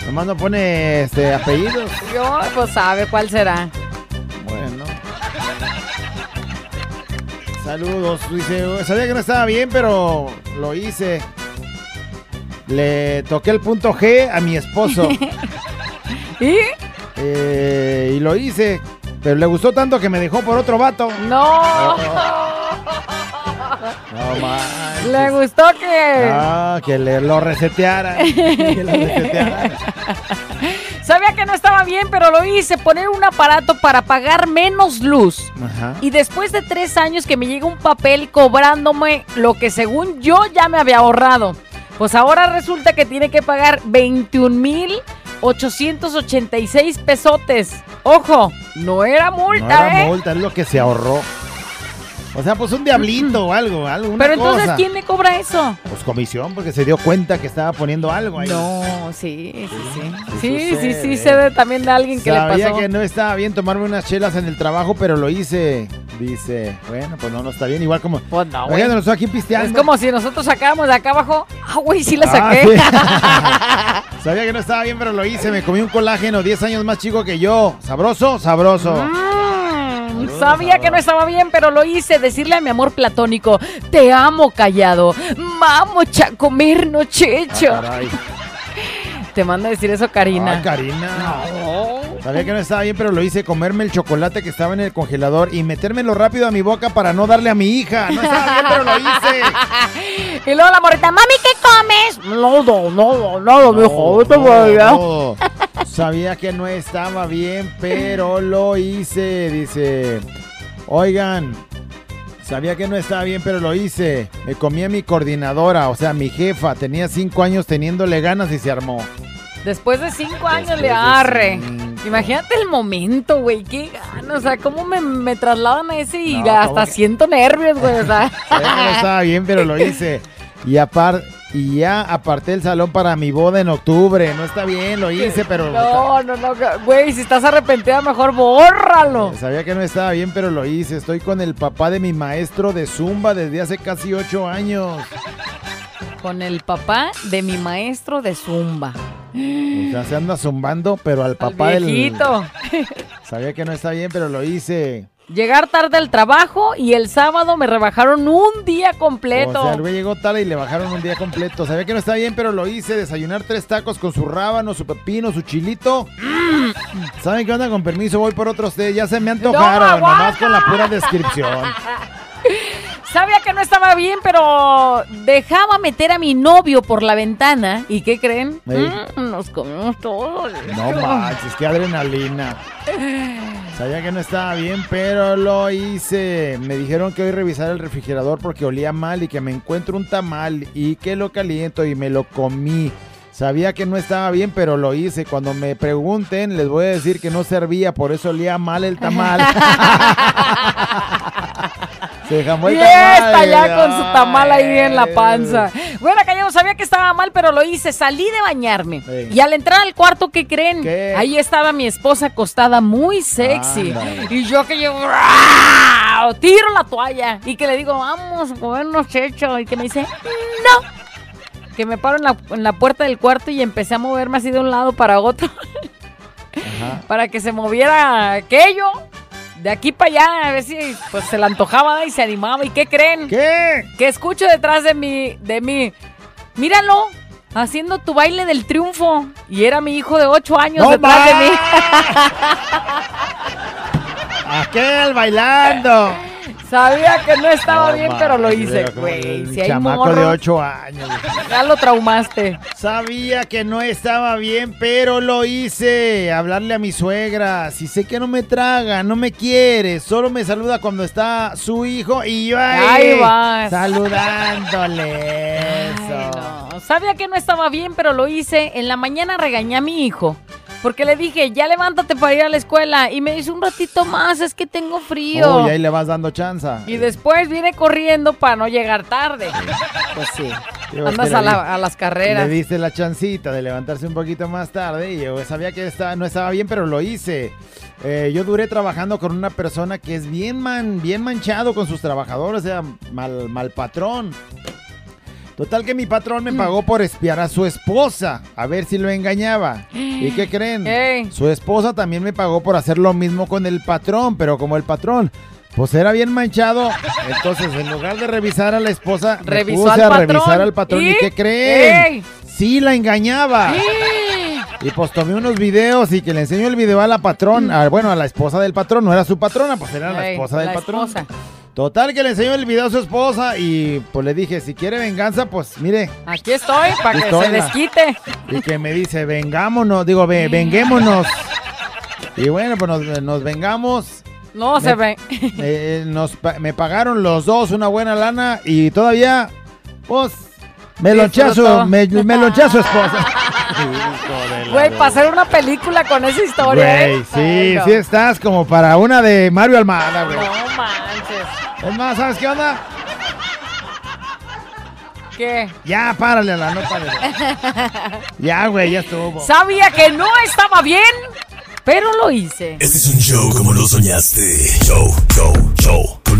Nomás no pone este apellidos. Yo, pues sabe cuál será. Bueno. Saludos. Dice, sabía que no estaba bien, pero lo hice. Le toqué el punto G a mi esposo. ¿Y? Eh, y lo hice. Pero le gustó tanto que me dejó por otro vato. No. No manches. Le gustó que. Ah, que le lo reseteara. Que lo reseteara. Sabía que no estaba bien, pero lo hice. Poner un aparato para pagar menos luz. Ajá. Y después de tres años que me llega un papel cobrándome lo que según yo ya me había ahorrado. Pues ahora resulta que tiene que pagar 21 mil 886 pesotes. Ojo, no era multa, No era ¿eh? multa, es lo que se ahorró. O sea, pues un diablito o algo, algo. Pero entonces, cosa. ¿quién le cobra eso? Pues comisión, porque se dio cuenta que estaba poniendo algo ahí. No, sí, sí, sí. sí Sí, sí, sé de- también de alguien que le Sabía pasó. que no estaba bien tomarme unas chelas en el trabajo, pero lo hice. Dice, bueno, pues no, no está bien. Igual como. Pues no, güey. Nosotros aquí pisteando. Es como si nosotros sacáramos de acá abajo. Ah, güey, sí la Ah, saqué. sí. Sabía que no estaba bien, pero lo hice. Me comí un colágeno 10 años más chico que yo. ¿Sabroso? Sabroso. Mm, sabía que no estaba bien, pero lo hice. Decirle a mi amor platónico, te amo callado. Vamos a comernos, checho. Ah, te manda a decir eso, Karina. Ah, Karina. Sabía que no estaba bien, pero lo hice comerme el chocolate que estaba en el congelador y metérmelo rápido a mi boca para no darle a mi hija. No estaba bien, pero lo hice. Y luego la morita, mami, ¿qué comes? No, no, no, no, mijo, allá. No, Sabía que no estaba bien, pero lo hice. Dice, oigan, sabía que no estaba bien, pero lo hice. Me comí a mi coordinadora, o sea, mi jefa. Tenía cinco años teniéndole ganas y se armó. Después de cinco años Después le de arre. cinco. Imagínate el momento, güey. Qué ganas. O sea, cómo me, me trasladan a ese y No, ¿cómo hasta que? siento nervios, güey. O sea. No estaba bien, pero lo hice. Y aparte. Y ya aparté el salón para mi boda en octubre. No está bien, lo hice, pero... No, no, no. Güey, si estás arrepentida, mejor bórralo. Sabía que no estaba bien, pero lo hice. Estoy con el papá de mi maestro de Zumba desde hace casi ocho años. Con el papá de mi maestro de Zumba. O sea, se anda zumbando, pero al papá del... Viejito. Sabía que no está bien, pero lo hice. Llegar tarde al trabajo y el sábado me rebajaron un día completo. O sea, el güey llegó tarde y le bajaron un día completo. Sabía que no está bien, pero lo hice. Desayunar tres tacos con su rábano, su pepino, su chilito. ¿Saben qué onda? Con permiso, voy por otros té. Ya se me antojaron, No, nomás con la pura descripción. Sabía que no estaba bien, pero dejaba meter a mi novio por la ventana. ¿Y qué creen? Mm, nos comimos todos. No manches, qué adrenalina. Sabía que no estaba bien, pero lo hice. Me dijeron que hoy revisar el refrigerador porque olía mal y que me encuentro un tamal y que lo caliento y me lo comí. Sabía que no estaba bien, pero lo hice. Cuando me pregunten, les voy a decir que no servía, por eso olía mal el tamal. Se jamó el Y tamal. está ya con su tamal ahí en la panza. Bueno, sabía que estaba mal, pero lo hice. Salí de bañarme. Y al entrar al cuarto, ¿qué creen? ¿Qué? Ahí estaba mi esposa acostada muy sexy. Y yo que yo tiro la toalla. Y que le digo, vamos comernos checho. Y que me dice, no. Que me paro en la, en la puerta del cuarto y empecé a moverme así de un lado para otro. para que se moviera aquello. De aquí para allá, a ver si pues, se le antojaba y se animaba. ¿Y qué creen? ¿Qué? Que escucho detrás de mí, de mí. Míralo, haciendo tu baile del triunfo. Y era mi hijo de 8 años ¡No detrás de mí. Aquel bailando. Sabía que no estaba No bien, pero lo hice, güey. Si chamaco de morros, 8 años. ya lo traumaste. Sabía que no estaba bien, pero lo hice. Hablarle a mi suegra. Si sé que no me traga, no me quiere, solo me saluda cuando está su hijo y yo ahí, Ahí vas. saludándole. Eso. No, sabía que no estaba bien, pero lo hice. En la mañana regañé a mi hijo. Porque le dije, ya levántate para ir a la escuela. Y me dice un ratito más, es que tengo frío. Uy, ahí le vas dando chanza. Y después viene corriendo para no llegar tarde. Pues sí. Es Andas a, la- las carreras. Le diste la chancita de levantarse un poquito más tarde y yo sabía que no estaba bien, pero lo hice. Eh, yo duré trabajando con una persona que es bien, man, bien manchado con sus trabajadores, o sea, mal, mal patrón. Total que mi patrón Mm. me pagó por espiar a su esposa, a ver si lo engañaba. ¿Y qué creen? Su esposa también me pagó por hacer lo mismo con el patrón, pero como el patrón pues era bien manchado, entonces en lugar de revisar a la esposa, me puse al a revisar al patrón. ¿Y, ¿Y? qué creen? ¡Ey! Sí la engañaba. Y pues tomé unos videos y que le enseño el video a la patrón, a- bueno, a la esposa del patrón, no era su patrona, pues era la Mm. Esposa del la patrón. esposa. Total que le enseño el video a su esposa y pues le dije, si quiere venganza, pues mire. Aquí estoy para que se desquite. Y que me dice, vengámonos, digo, ve- venguémonos. Y bueno, pues nos, nos vengamos. No Me- se ve. eh, nos, pa- me pagaron los dos una buena lana y todavía, pues, me lonché a su, me, me lonché a su esposa. Güey, para hacer una película con esa historia, Güey, ¿eh? sí, sí estás como para una de Mario Almada, güey. No manches. Es más, ¿sabes qué onda? ¿Qué? Ya, párale a la nota. Ya, güey, ya estuvo. Sabía que no estaba bien, pero lo hice. Este es un show como lo soñaste. Show, show, show.